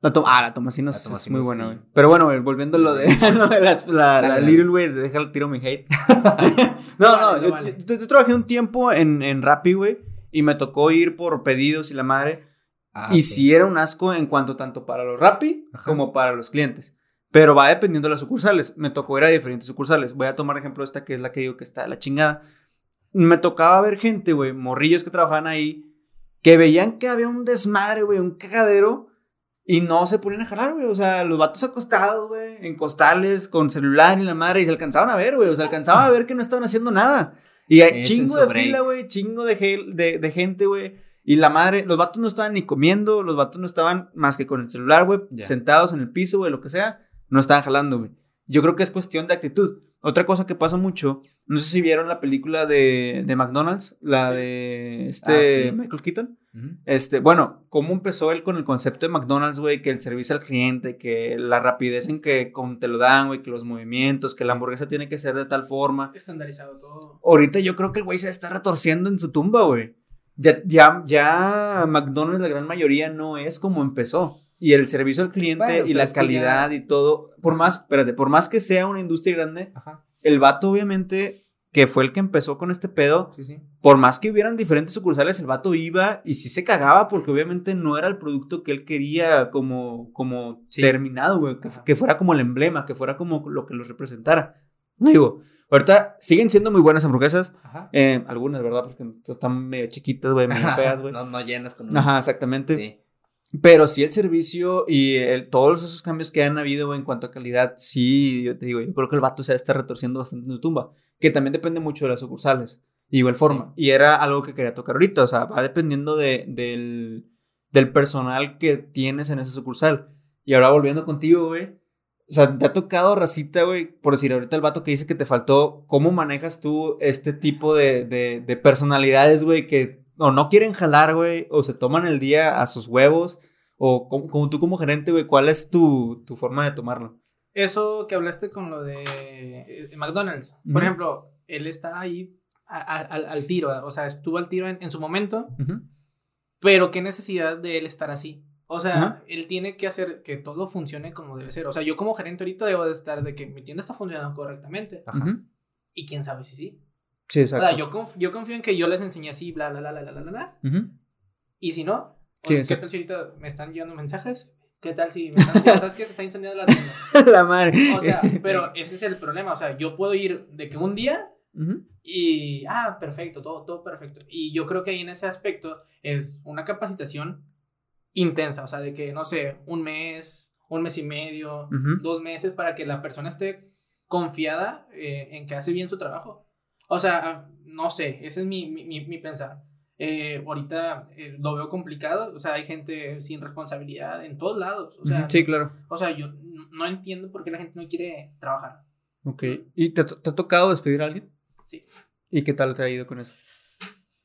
La ah, la Tomasinos La es muy buena, güey. Pero bueno, volviendo a lo de, las- la, Dale, la dale. Little, el tiro mi hate. no, no, no yo, vale. yo- yo trabajé un tiempo en, en Rappi, güey, y me tocó ir por pedidos y la madre. Ah, y ok. sí era un asco en cuanto tanto para los Rappi Ajá. como para los clientes. Pero va dependiendo de las sucursales. Me tocó ir a diferentes sucursales. Voy a tomar ejemplo esta que es la que digo que está la chingada. Me tocaba ver gente, güey, morrillos que trabajaban ahí, que veían que había un desmadre, güey, un cagadero, y no se ponían a jalar, güey. O sea, los vatos acostados, güey, en costales, con celular y la madre, y se alcanzaban a ver, güey. O sea, alcanzaban a ver que no estaban haciendo nada. Y hay chingo de break. fila, güey, chingo de, gel- de, de gente, güey. Y la madre, los vatos no estaban ni comiendo, los vatos no estaban más que con el celular, güey, sentados en el piso, güey, lo que sea, no estaban jalando, güey. Yo creo que es cuestión de actitud. Otra cosa que pasa mucho, no sé si vieron la película de, de McDonald's, la Sí. de este Ah, sí. Michael Keaton. Este, bueno, cómo empezó él con el concepto de McDonald's, güey, que el servicio al cliente, que la rapidez en que te lo dan, güey, que los movimientos, que la hamburguesa tiene que ser de tal forma. Estandarizado todo. Ahorita yo creo que el güey se está retorciendo en su tumba, güey. Ya, ya, ya McDonald's, la gran mayoría, no es como empezó. Y el servicio al cliente Bueno, y la calidad ya- y todo. Por más, espérate, por más que sea una industria grande, Ajá, el vato, obviamente, que fue el que empezó con este pedo, sí, sí. por más que hubieran diferentes sucursales, el vato iba y sí se cagaba porque obviamente no era el producto que él quería como, como Sí. terminado, güey. Que, que fuera como el emblema, que fuera como lo que los representara. No digo, ahorita siguen siendo muy buenas hamburguesas. Eh, algunas, ¿verdad? Porque están medio chiquitas, güey, medio feas, güey. No, no llenas con Ajá, exactamente. Sí. Pero sí el servicio y el- todos esos cambios que han habido en cuanto a calidad, sí, yo te digo, yo creo que el vato se está retorciendo bastante en su tumba, que también depende mucho de las sucursales, de igual forma. Y era algo que quería tocar ahorita, o sea, va dependiendo de, del, del personal que tienes en esa sucursal. Y ahora volviendo contigo, güey, o sea, te ha tocado racita, güey, por decir ahorita el vato que dice que te faltó, ¿cómo manejas tú este tipo de, de, de personalidades, güey, que o no quieren jalar, güey, o se toman el día a sus huevos? O como, como tú como gerente, güey, ¿cuál es tu, tu forma de tomarlo? Eso que hablaste con lo de eh, McDonald's. Por ejemplo, él está ahí a- a- al, al tiro, o sea, estuvo al tiro en, en su momento, pero qué necesidad de él estar así. O sea, Ajá. él tiene que hacer que todo funcione como debe ser. O sea, yo como gerente ahorita debo de estar de que mi tienda está funcionando correctamente. Ajá. Y quién sabe si sí. Sí, O exacto. sea, yo, conf- yo confío en que yo les enseñé así, bla, bla, bla, bla, bla, bla, bla. Ujú. Y si no, Sí, ¿qué tal si ahorita me están llegando mensajes? ¿Qué tal si me están diciendo, "¿Sabes qué? Se está incendiando la tienda? La madre. O sea, pero ese es el problema. O sea, yo puedo ir de que un día Ujú. y, ah, perfecto, todo, todo perfecto. Y yo creo que ahí en ese aspecto es una capacitación intensa. O sea, de que, no sé, un mes, un mes y medio, Ujú. dos meses para que la persona esté confiada eh, en que hace bien su trabajo. O sea, no sé, ese es mi, mi, mi- mi pensar. Eh, ahorita eh, lo veo complicado, o sea, hay gente sin responsabilidad en todos lados. O sea. Sí, claro. o sea yo no- entiendo por qué la gente no quiere trabajar. Ok. ¿Y te, te ha tocado despedir a alguien? Sí. ¿Y qué tal te ha ido con eso?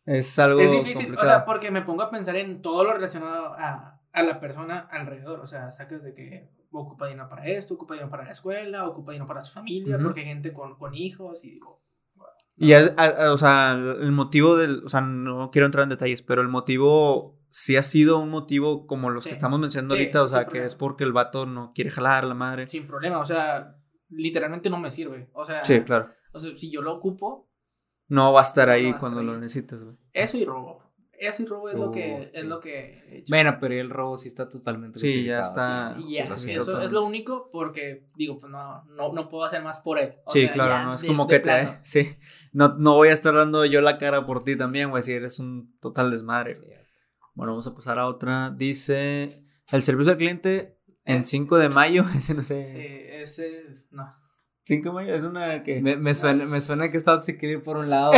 Es algo Es difícil, complicado. o sea, porque me pongo a pensar en todo lo relacionado a, a la persona alrededor. O sea, sacas de que ocupa dinero para esto, ocupa dinero para la escuela, ocupa dinero para su familia, Ujú. porque hay gente con, con hijos y digo. Y es- a- a- o sea, el motivo del, o sea, no quiero entrar en detalles, pero el motivo sí ha sido un motivo como los Sí. que estamos mencionando Sí, ahorita, sí, o sea, que problema. es porque el vato no quiere jalar la madre. Sin problema, o sea, literalmente no me sirve. O sea, Sí, claro. o sea si yo lo ocupo, No va a estar ahí va a estar cuando ahí. lo necesitas, güey. eso y robo. Eso y robo es lo que, es sí. lo que he hecho. Bueno, pero el robo sí está totalmente Sí, ya está- sí. Y ya, Lo eso es lo único porque, digo, pues no, no, no puedo hacer más por él. O Sí, sea, claro, no es de- como de que plano. te. Sí. No, no voy a estar dando yo la cara por ti también, güey, si eres un total desmadre. Bueno, vamos a pasar a otra. Dice: El servicio al cliente en 5 de mayo. Ese no sé. Sí, ese, no. 5 de mayo es una que. Me, me suena, me suena que está se quiere ir por un lado.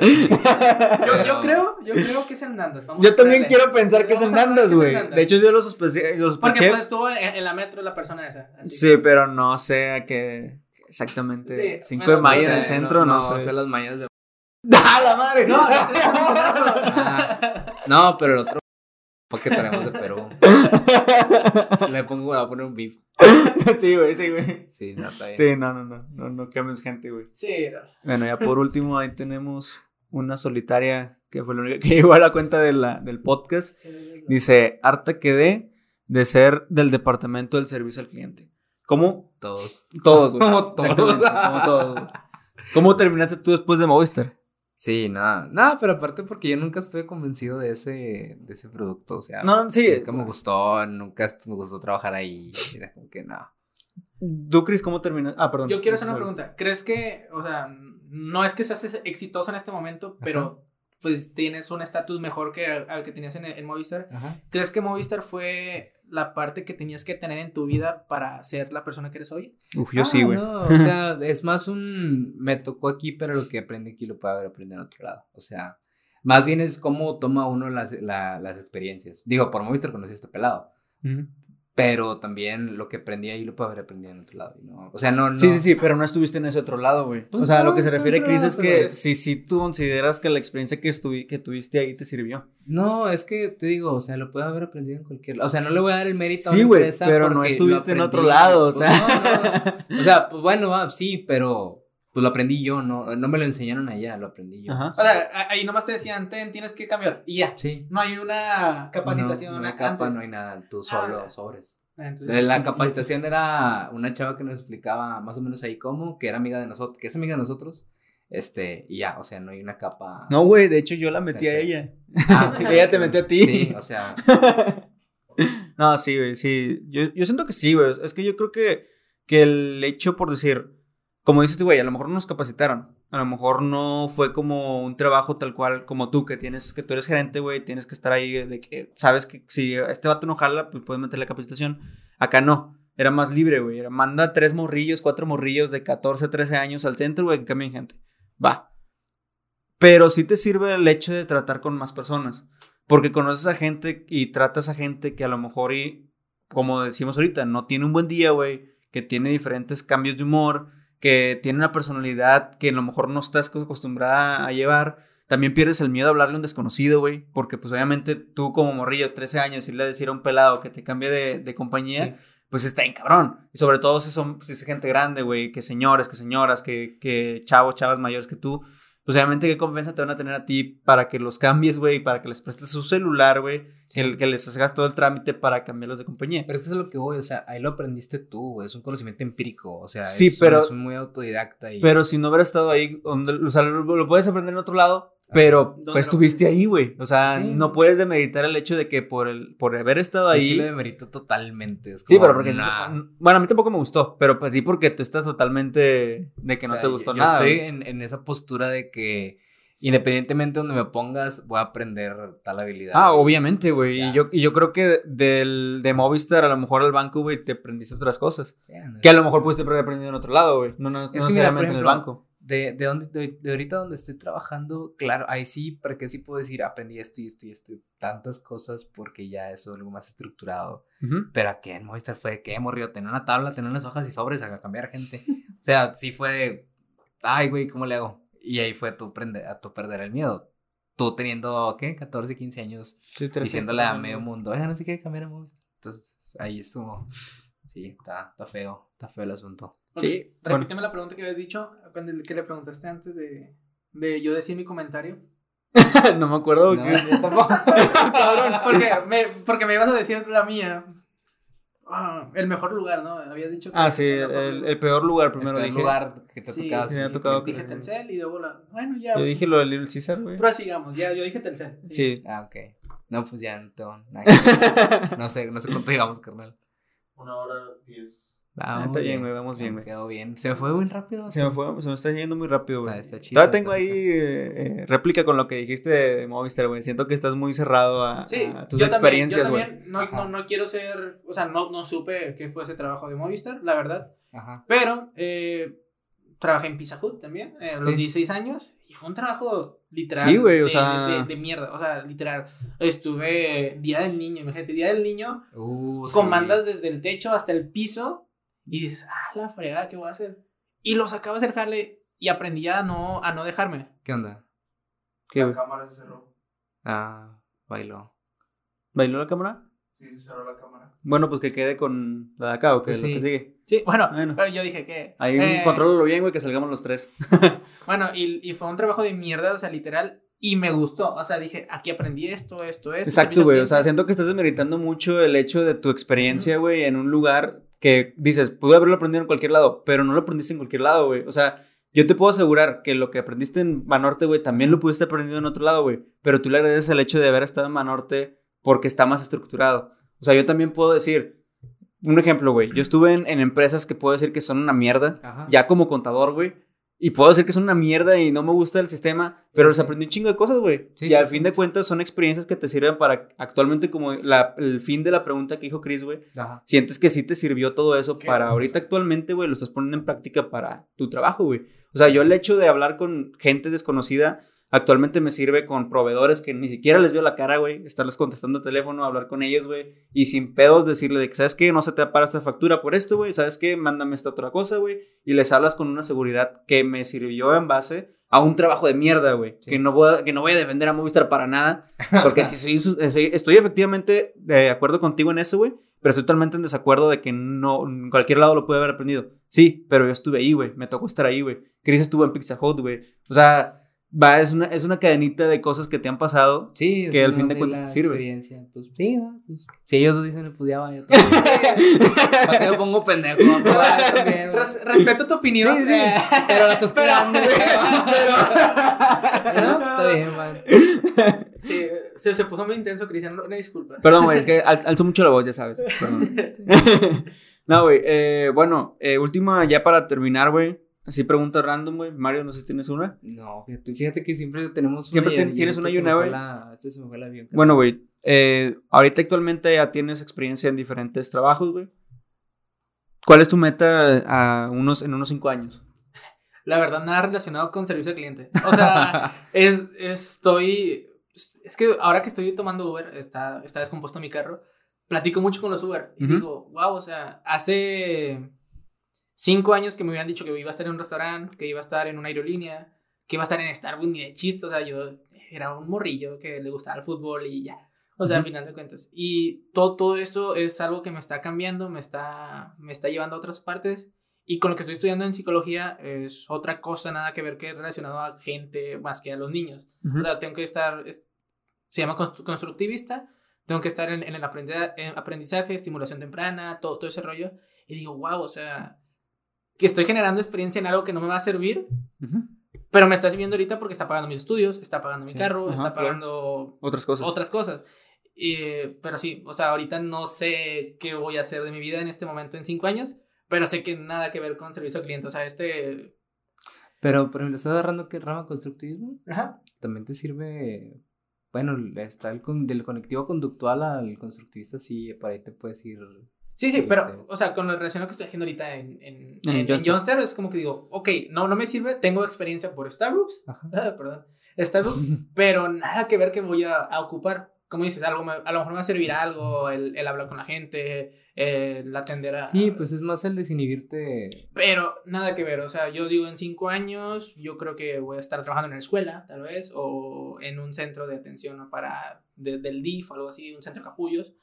Yo, yo creo, yo creo que es el Nandas. vamos Yo también quiero pensar que es es güey. De hecho, yo lo sospeché. Lo Porque pues estuvo en, en la metro la persona esa. así Sí, que- pero no sé a qué exactamente. Sí, 5 bueno, de mayo no en el centro, no, sé. sé las mañas de. ¡Ah, la madre! No, no. Ah, no, pero el otro. Porque traemos de Perú. Le pongo, voy a poner un beef. sí, güey, sí, güey. Sí, no, está bien. Sí, no, no, no. No, no quemes gente, güey. Sí, no. Bueno, ya por último, ahí tenemos una solitaria que fue la única que llegó a la cuenta de la, del podcast. Sí, Dice: Harta quedé de ser del departamento del servicio al cliente. ¿Cómo? Todos. Todos, güey. Como todos. Como todos. güey. ¿Cómo terminaste tú después de Movistar? Sí, nada. Nada, pero aparte porque yo nunca estuve convencido de ese, de ese producto. O sea, No, no, sí. nunca me gustó, nunca me gustó trabajar ahí. Era como que no. ¿Tú, Cris, cómo terminaste? Ah, perdón. Yo quiero hacer una pregunta. ¿Crees que, o sea, no es que seas exitoso en este momento, pero pues tienes un estatus mejor que al, al que tenías en, en Movistar? Ajá. ¿Crees que Movistar fue la parte que tenías que tener en tu vida para ser la persona que eres hoy? Uf, yo sí, güey. No, o sea, es más un. Me tocó aquí, pero lo que aprendí aquí lo puedo haber aprendido en otro lado. O sea, más bien es cómo toma uno las, la- las experiencias. Digo, por Movistar conocí a este pelado. Pero también lo que aprendí ahí lo puedo haber aprendido en otro lado. ¿no? O sea, no, no. Sí, sí, sí, pero no estuviste en ese otro lado, güey. Pues o sea, a lo no, que se no, refiere no, Chris es que si, si tú consideras que la experiencia que, estuvi- que tuviste ahí te sirvió. No, es que te digo, o sea, lo puedo haber aprendido en cualquier lado. O sea, no le voy a dar el mérito a Sí, una güey, empresa pero no estuviste en otro lado, o Pues sea. no, no. O sea, pues bueno, va, sí, pero pues lo aprendí yo, no, no me lo enseñaron allá, lo aprendí yo. Ajá. O sea, ahí nomás te decían, ten, tienes que cambiar. Y ya. Sí. No hay una capacitación No, no hay capa, antes. no hay nada, tú solo Ah. sobres. Entonces- La capacitación era una chava que nos explicaba más o menos ahí cómo, que era amiga de nosotros, que es amiga de nosotros, este, y ya, o sea, no hay una capa. No, güey, de hecho yo la metí a ella. Ah, Ella te metió a ti. Sí, o sea, No, sí, güey, sí. Yo, yo siento que sí, güey. Es que yo creo que, que el hecho por decir, como dices tú, güey, a lo mejor no nos capacitaron. A lo mejor no fue como un trabajo tal cual como tú, que tienes, que tú eres gerente, güey, tienes que estar ahí de que sabes que si este vato no jala, pues puedes meterle capacitación. Acá no. Era más libre, güey. Era, manda tres morrillos, cuatro morrillos de 14, 13 años al centro, güey, que cambien gente. Va. Pero sí te sirve el hecho de tratar con más personas. Porque conoces a gente y tratas a gente que a lo mejor y, como decimos ahorita, no tiene un buen día, güey. Que tiene diferentes cambios de humor. Que tiene una personalidad que a lo mejor no estás acostumbrada a llevar. También pierdes el miedo a hablarle a un desconocido, güey. Porque pues obviamente tú como morrillo, 13 años, irle a decir a un pelado que te cambie de, de compañía, sí. pues está en cabrón. Y sobre todo si son si es gente grande, güey, que señores, que señoras, que, que chavos, chavas mayores que tú. Pues obviamente qué confianza te van a tener a ti para que los cambies, güey, para que les prestes su celular, güey, que, que les hagas todo el trámite para cambiarlos de compañía. Pero esto es lo que voy, o sea, ahí lo aprendiste tú, güey, es un conocimiento empírico, o sea, Sí, es, pero- es muy autodidacta y... Pero si no hubiera estado ahí, donde, o sea, lo, lo puedes aprender en otro lado, pero ¿Dónde pues estuviste ahí, güey. O sea, Sí. no puedes demeritar el hecho de que por, el, por haber estado Yo ahí... sí lo demerito totalmente. Es Sí, como, pero porque... nah. Bueno, a mí tampoco me gustó, pero para ti porque tú estás totalmente de que O no te gustó yo, nada. Yo estoy en, en esa postura de que independientemente de donde me pongas, voy a aprender tal habilidad. Ah, güey. obviamente, güey. Y yo, y yo creo que del, de Movistar a lo mejor al banco, güey, te aprendiste otras cosas. No Que a lo mejor pudiste haber aprendido en otro lado, güey. No, no, no que mira, necesariamente por en el ejemplo, banco. De, de, donde, de, de ahorita donde estoy trabajando, claro, ahí sí, porque sí puedo decir, aprendí esto y esto y esto, tantas cosas, porque ya es algo más estructurado. Ujú. Pero aquí en Movistar fue de que morrió, tener una tabla, tener unas hojas y sobres a cambiar gente. O sea, sí fue de, ay, güey, ¿cómo le hago? Y ahí fue tu, prende, a tu perder el miedo. Tú teniendo, ¿qué? 14, 15 años, Sí, diciéndole a medio mundo, oiga, no sé qué cambiar a Movistar. Entonces, ahí estuvo. Sí, está, está feo, está feo el asunto. Sí, bueno. Repíteme la pregunta que habías dicho, cuando, que le preguntaste antes de, de yo decir mi comentario. no me acuerdo. No, güey. yo tampoco. Cabrón, porque me, porque me ibas a decir la mía. Ah, el mejor lugar, ¿no? Había dicho que Ah, sí, el mejor el, peor lugar primero el dije. lugar que te Sí, tocaba. sí, me sí, tocado. Dije Telcel y luego la. Bueno, ya. Yo dije lo de Little Caesar, güey. Prosigamos, ya, yo dije Telcel. Sí. Ah, ok. No, pues ya no ver. No sé, no sé cuánto llevamos, carnal. Una hora diez. Ah, está bien, güey, vamos bien, Me güey. Quedó bien. Se me fue muy rápido. Se me fue, se me está yendo muy rápido, güey. Está chido, Todavía tengo ahí eh, eh, réplica con lo que dijiste de Movistar, güey. Siento que estás muy cerrado a, Sí, a tus yo experiencias, güey. yo también no, no, no quiero ser, o sea, no, no supe qué fue ese trabajo de Movistar, la verdad, Ajá. pero eh, trabajé en Pizza Hut también, eh, a los Sí. 16 años, y fue un trabajo literal Sí, güey, o de, sea- de, de mierda, o sea, literal, estuve Día del Niño, imagínate, Día del Niño, Uh, sí. comandas desde el techo hasta el piso, y dices, ah, la fregada, ¿qué voy a hacer? Y lo sacaba a hacer jale, y aprendí a no, a no dejarme. ¿Qué onda? ¿Qué, La cámara se cerró. Ah, bailó. ¿Bailó la cámara? Sí, se cerró la cámara. Bueno, pues que quede con la de acá o que Pues es lo sí. que sigue. Sí, bueno, Bueno. pero yo dije que... Ahí eh, contrólalo bien, güey, que salgamos los tres. Bueno, y, y fue un trabajo de mierda, o sea, literal, y me gustó. O sea, dije, aquí aprendí esto, esto, esto. Exacto, güey. O sea, siento que estás desmeritando mucho el hecho de tu experiencia, güey, en un lugar que dices, pude haberlo aprendido en cualquier lado, pero no lo aprendiste en cualquier lado, güey. O sea, yo te puedo asegurar que lo que aprendiste en Banorte, güey, también lo pudiste aprender en otro lado, güey. Pero tú le agradeces el hecho de haber estado en Banorte porque está más estructurado. O sea, yo también puedo decir, un ejemplo, güey. Yo estuve en, en empresas que puedo decir que son una mierda, Ajá. ya como contador, güey. Y puedo decir que son una mierda y no me gusta el sistema, pero les aprendí un chingo de cosas, güey. Sí, y sí, al sí. fin de cuentas son experiencias que te sirven para actualmente como la- el fin de la pregunta que dijo Chris, güey. Sientes que sí te sirvió todo eso para ahorita actualmente, güey, lo estás poniendo en práctica para tu trabajo, güey. O sea, yo el hecho de hablar con gente desconocida actualmente me sirve con proveedores que ni siquiera les veo la cara, güey, estarles contestando el teléfono, hablar con ellos, güey, y sin pedos decirle de que, ¿sabes qué? No se te para esta factura por esto, güey, ¿sabes qué? Mándame esta otra cosa, güey, y les hablas con una seguridad que me sirvió en base a un trabajo de mierda, güey, Sí. que, no voy a, que no voy a defender a Movistar para nada, porque soy, su- soy- estoy efectivamente de acuerdo contigo en eso, güey, pero estoy totalmente en desacuerdo de que no, en cualquier lado lo pude haber aprendido. Sí, pero yo estuve ahí, güey, me tocó estar ahí, güey. Chris estuvo en Pizza Hut, güey. O sea, va, es una, es una cadenita de cosas que te han pasado. Sí, Que al fin de cuentas te sirve. experiencia, Pues sí, va, pues. Si ellos dos dicen, pues ya va, yo también. ¿Para qué me pongo pendejo? Pues, también. Res- respeto tu opinión. Sí, sí. eh, Pero la estás esperando. pero- No, pues está bien, man. Sí, se, se puso muy intenso, Cristian. Una disculpa. Perdón, güey, es que al- alzo mucho la voz, ya sabes. Perdón. no, güey, eh, bueno, eh, última ya para terminar, güey. Así pregunta random, güey. Mario, no sé si tienes una. No, fíjate, fíjate que siempre tenemos Siempre y- ten- y tienes una y una, güey. la- este se me fue el avión. Bueno, güey, eh, ahorita actualmente ya tienes experiencia en diferentes trabajos, güey. ¿Cuál es tu meta a unos, en unos cinco años? La verdad, nada relacionado con servicio al cliente. O sea, es, estoy. Es que ahora que estoy tomando Uber, está, está descompuesto mi carro. Platico mucho con los Uber. Y digo, wow, o sea, hace cinco años que me habían dicho que iba a estar en un restaurante, que iba a estar en una aerolínea, que iba a estar en Starbucks, ni de chiste. O sea, yo era un morrillo que le gustaba el fútbol y ya. O sea, al Ujú. final de cuentas. Y todo, todo eso es algo que me está cambiando, me está, me está llevando a otras partes. Y con lo que estoy estudiando en psicología es otra cosa, nada que ver que relacionado a gente más que a los niños. O sea, tengo que estar, es- se llama constru- constructivista, tengo que estar en, en el aprendizaje, estimulación temprana, todo, todo ese rollo. Y digo, wow, o sea, que estoy generando experiencia en algo que no me va a servir, Ujú. pero me está sirviendo ahorita porque está pagando mis estudios, está pagando mi Sí. carro, Ajá, está claro. pagando Otras cosas. otras cosas. Y, pero sí, o sea, ahorita no sé qué voy a hacer de mi vida en este momento en cinco años, pero sé que nada que ver con servicio al cliente. O sea, este... Pero, pero le estás agarrando que rama constructivismo Ajá. también te sirve. Bueno, está el con- del conectivo conductual al constructivista, sí, para ahí te puedes ir. Sí, sí, pero, te- o sea, con lo relacionado que estoy haciendo ahorita en, en, En Johnster. Johnster, es como que digo, ok, no, no me sirve, tengo experiencia por Starbucks, Ajá. ah, perdón, Starbucks, pero nada que ver que voy a, a ocupar. Como dices, algo me- a lo mejor me va a servir algo, el, el hablar con la gente, el atender a... Sí, pues es más el desinhibirte. Pero nada que ver, o sea, yo digo en cinco años, yo creo que voy a estar trabajando en la escuela, tal vez, o en un centro de atención para de- del DIF o algo así, un centro de capullos.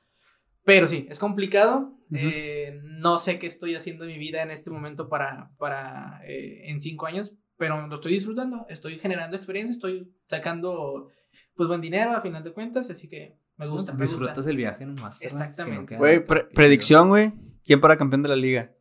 Pero sí, es complicado. Eh, no sé qué estoy haciendo en mi vida en este momento para, para eh, en cinco años, pero lo estoy disfrutando, estoy generando experiencia, estoy sacando pues buen dinero a final de cuentas, así que Me gusta, me gusta. Disfrutas el viaje nomás. no Exactamente. Güey, pre- predicción, güey. ¿Quién para campeón de la liga?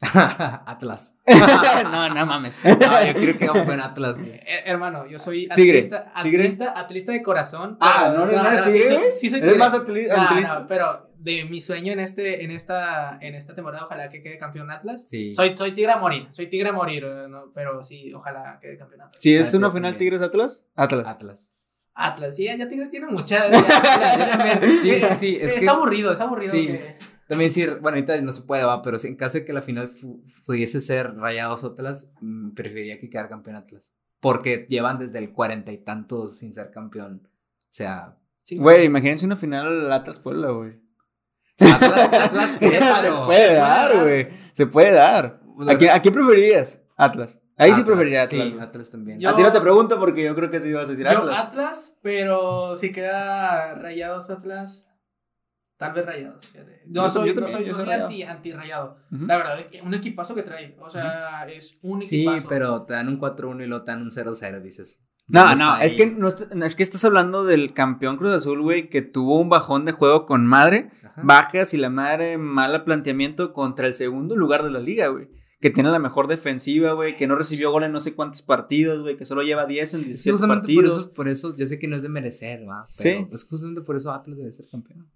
Atlas. no, no mames. No, yo quiero que campeón Atlas. güey. Eh, hermano, yo soy Tigre, atlista, tigre. atlista, atlista de corazón. Ah, pero- ¿no eres- no eres sí tigre, soy-? Sí, soy ¿Eres tigre. más atli- No, atlista? no, pero de mi sueño en este, en esta, en esta temporada, ojalá que quede campeón Atlas. Sí. Soy, soy tigre a morir, soy tigre a morir, eh, no, pero sí, ojalá quede campeón Atlas. Si es una final. Tigres Atlas, Atlas. Atlas. Atlas, sí, ya Tigres tiene muchas. Sí, sí, sí, es Es, que- aburrido, es aburrido. Sí. que- También decir, bueno, ahorita no se puede, va, pero si en caso de que la final pudiese ser Rayados Atlas, mm, preferiría que quedara campeón Atlas. Porque llevan desde el cuarenta y tantos sin ser campeón. O sea, Güey, imagínense una final Atlas Puebla, güey. Atlas, Atlas Se puede dar, güey. Se puede dar. ¿A quién, a quién preferirías? Atlas. Ahí sí preferiría Atlas. Sí. Atlas también. Yo- A ti no te pregunto porque yo creo que sí ibas a decir Yo Atlas. Atlas, pero si queda Rayados Atlas, tal vez Rayados. fíjate. No Yo soy, también, no soy, yo soy rayado. anti, anti rayado. La verdad, un equipazo que trae. O sea, es un Sí, equipazo. pero te dan un 4-1 y luego te dan un 0-0, dices. No, ¿dónde no, es que, no es que estás hablando del campeón Cruz Azul, güey, que tuvo un bajón de juego con madre, Ajá. bajas y la madre mala planteamiento contra el segundo lugar de la liga, güey. Que tiene la mejor defensiva, güey, que no recibió gol en no sé cuántos partidos, güey, que solo lleva 10 en Sí, 17 justamente por partidos. eso, por eso, yo sé que no es de merecer, va. Sí. Pero es justamente por eso Atlas debe ser campeón.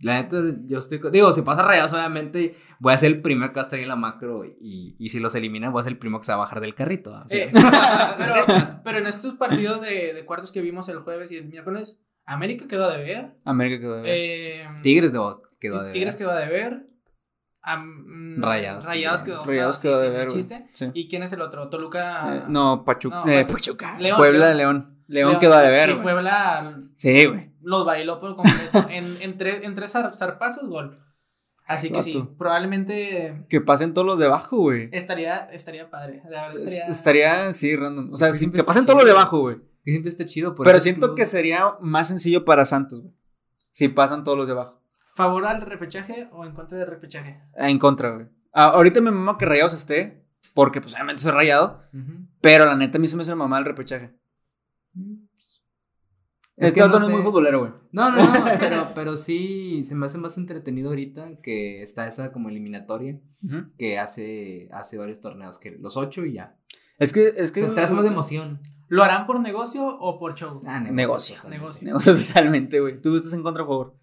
La neta, yo estoy. Digo, si pasa rayados, obviamente voy a ser el primero que va a estar en la macro. Y, y si los eliminan, voy a ser el primero que se va a bajar del carrito. O sea, Eh, pero, pero en estos partidos de, de cuartos que vimos el jueves y el miércoles, América quedó a deber. América quedó de ver. Eh, Tigres de quedó de Tigres ver. quedó a deber. Rayados Rayados quedó, Rayados quedó sí, de sí, ver, güey. chiste. Sí. ¿Y quién es el otro? Toluca. Eh, no, Pachuca. no, eh, Pachuca. León, Puebla, León. León. León quedó a deber. Puebla Sí, güey. Los bailó por completo. en, en, tres, en tres zar- zarpazos, gol. Así que sí, probablemente Que pasen todos los de abajo, güey. estaría, estaría padre. La verdad estaría. Estaría, sí, random. O sea, sí, que pasen todos los de chido. abajo, güey. Que siempre está chido. por Pero siento que sería más sencillo para Santos, güey. Si pasan todos los de abajo. ¿Favor al repechaje o en contra del repechaje? En contra, güey. Ah, ahorita me mama que Rayados esté, porque pues obviamente soy rayado, pero la neta a mí se me hace una mamá el repechaje. Es, que no Otto no es muy futbolero, güey. No, no, no, pero, pero sí se me hace más entretenido ahorita que está esa como eliminatoria que hace, hace varios torneos, que los ocho y ya. Es que, es que. Te traes más de emoción. ¿Lo harán por negocio o por show? Ah, Negocio. Negocio. Negocio totalmente, güey. ¿Tú estás en contra o a favor?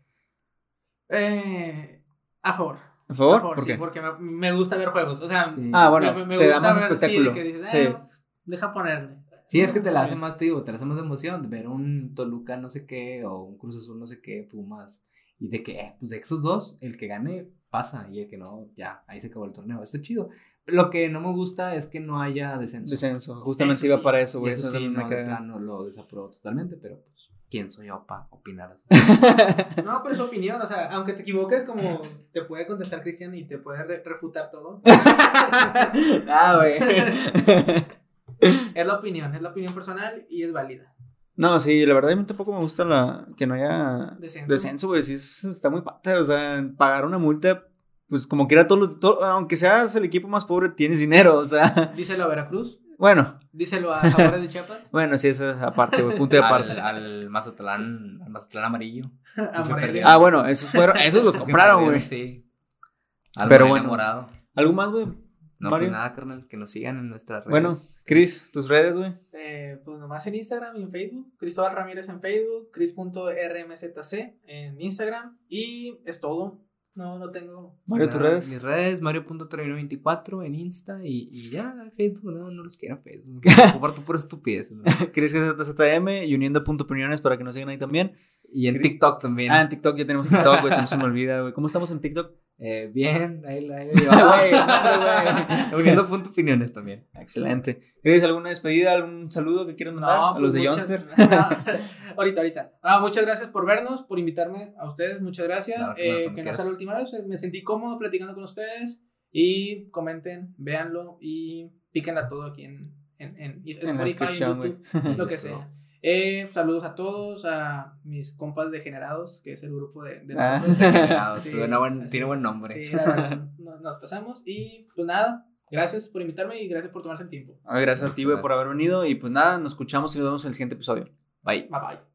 Eh, a favor. ¿A favor? A favor, ¿Por sí, qué? porque me, me gusta ver juegos. O sea, Sí. Ah, bueno, me, me te da gusta más ver, espectáculo. Sí, de que dices, Sí. eh, deja ponerle. Sí, es que te la hace más, te digo, te la hace más de emoción ver un Toluca no sé qué o un Cruz Azul no sé qué, Pumas. Y de que, pues de esos dos, el que gane pasa y el que no, ya, ahí se acabó el torneo. Está chido. Lo que no me gusta es que no haya descenso. Descenso. Justamente Eso iba sí. para eso, güey. eso Eso, sí, me no, plano lo desapruebo totalmente, pero pues, ¿quién soy yo para opinar? No, pero es su opinión. O sea, aunque te equivoques, como te puede contestar Cristian y te puede re- refutar todo. ah, güey. es la opinión, es la opinión personal y es válida. No, sí, la verdad a mí tampoco me gusta la que no haya Descenso. güey. Sí, es- está muy pata. O sea, pagar una multa, pues como quiera todos los. to- aunque seas el equipo más pobre, tienes dinero. O sea, Díselo a Veracruz, bueno, díselo a Jaguares de Chiapas, bueno, sí, eso es aparte, güey. Punto de aparte. al, al Mazatlán, al Mazatlán amarillo. Ah, bueno, esos fueron, esos los compraron, güey. Sí. Al Pero bueno. morado. ¿Algo más, güey? No, Mario. pues nada, carnal, que nos sigan en nuestras redes. Bueno, Chris, tus redes, güey. Eh, pues nomás en Instagram y en Facebook. Cristóbal Ramírez en Facebook. Cris.rmzc en Instagram. Y es todo. No, no tengo. Mario, tus redes. Mis redes, Mario.torino24 en Insta y, y ya, Facebook, no, no los quiero Facebook. Comparto por estupidez. ¿no? Chris ZZM y uniendo punto opiniones para que nos sigan ahí también. Y en TikTok también. Ah, en TikTok ya tenemos TikTok, güey. Se me- se me olvida, güey. ¿Cómo estamos en TikTok? Eh, bien, ahí la ahí Güey. Uniendo punto opiniones también. Excelente. ¿Quieres alguna despedida, algún saludo que quieran mandar a los pues de muchas- Youngster? no, ahorita, ahorita. Ah, muchas gracias por vernos, por invitarme a ustedes. Muchas gracias. Claro, Eh, que no sea la última vez. Me sentí cómodo platicando con ustedes. Y comenten, véanlo y píquenla todo aquí en, en, en En Spotify, YouTube, lo que sea. Eh, saludos a todos, a mis compas degenerados, que es el grupo de, de Ah. nosotros. Degenerados, Sí, buen- tiene buen nombre. Sí, la verdad, no- nos pasamos. Y pues nada, gracias por invitarme y gracias por tomarse el tiempo. Ay, Gracias a ti, güey, por haber venido. Y pues nada, nos escuchamos y nos vemos en el siguiente episodio. Bye. Bye bye.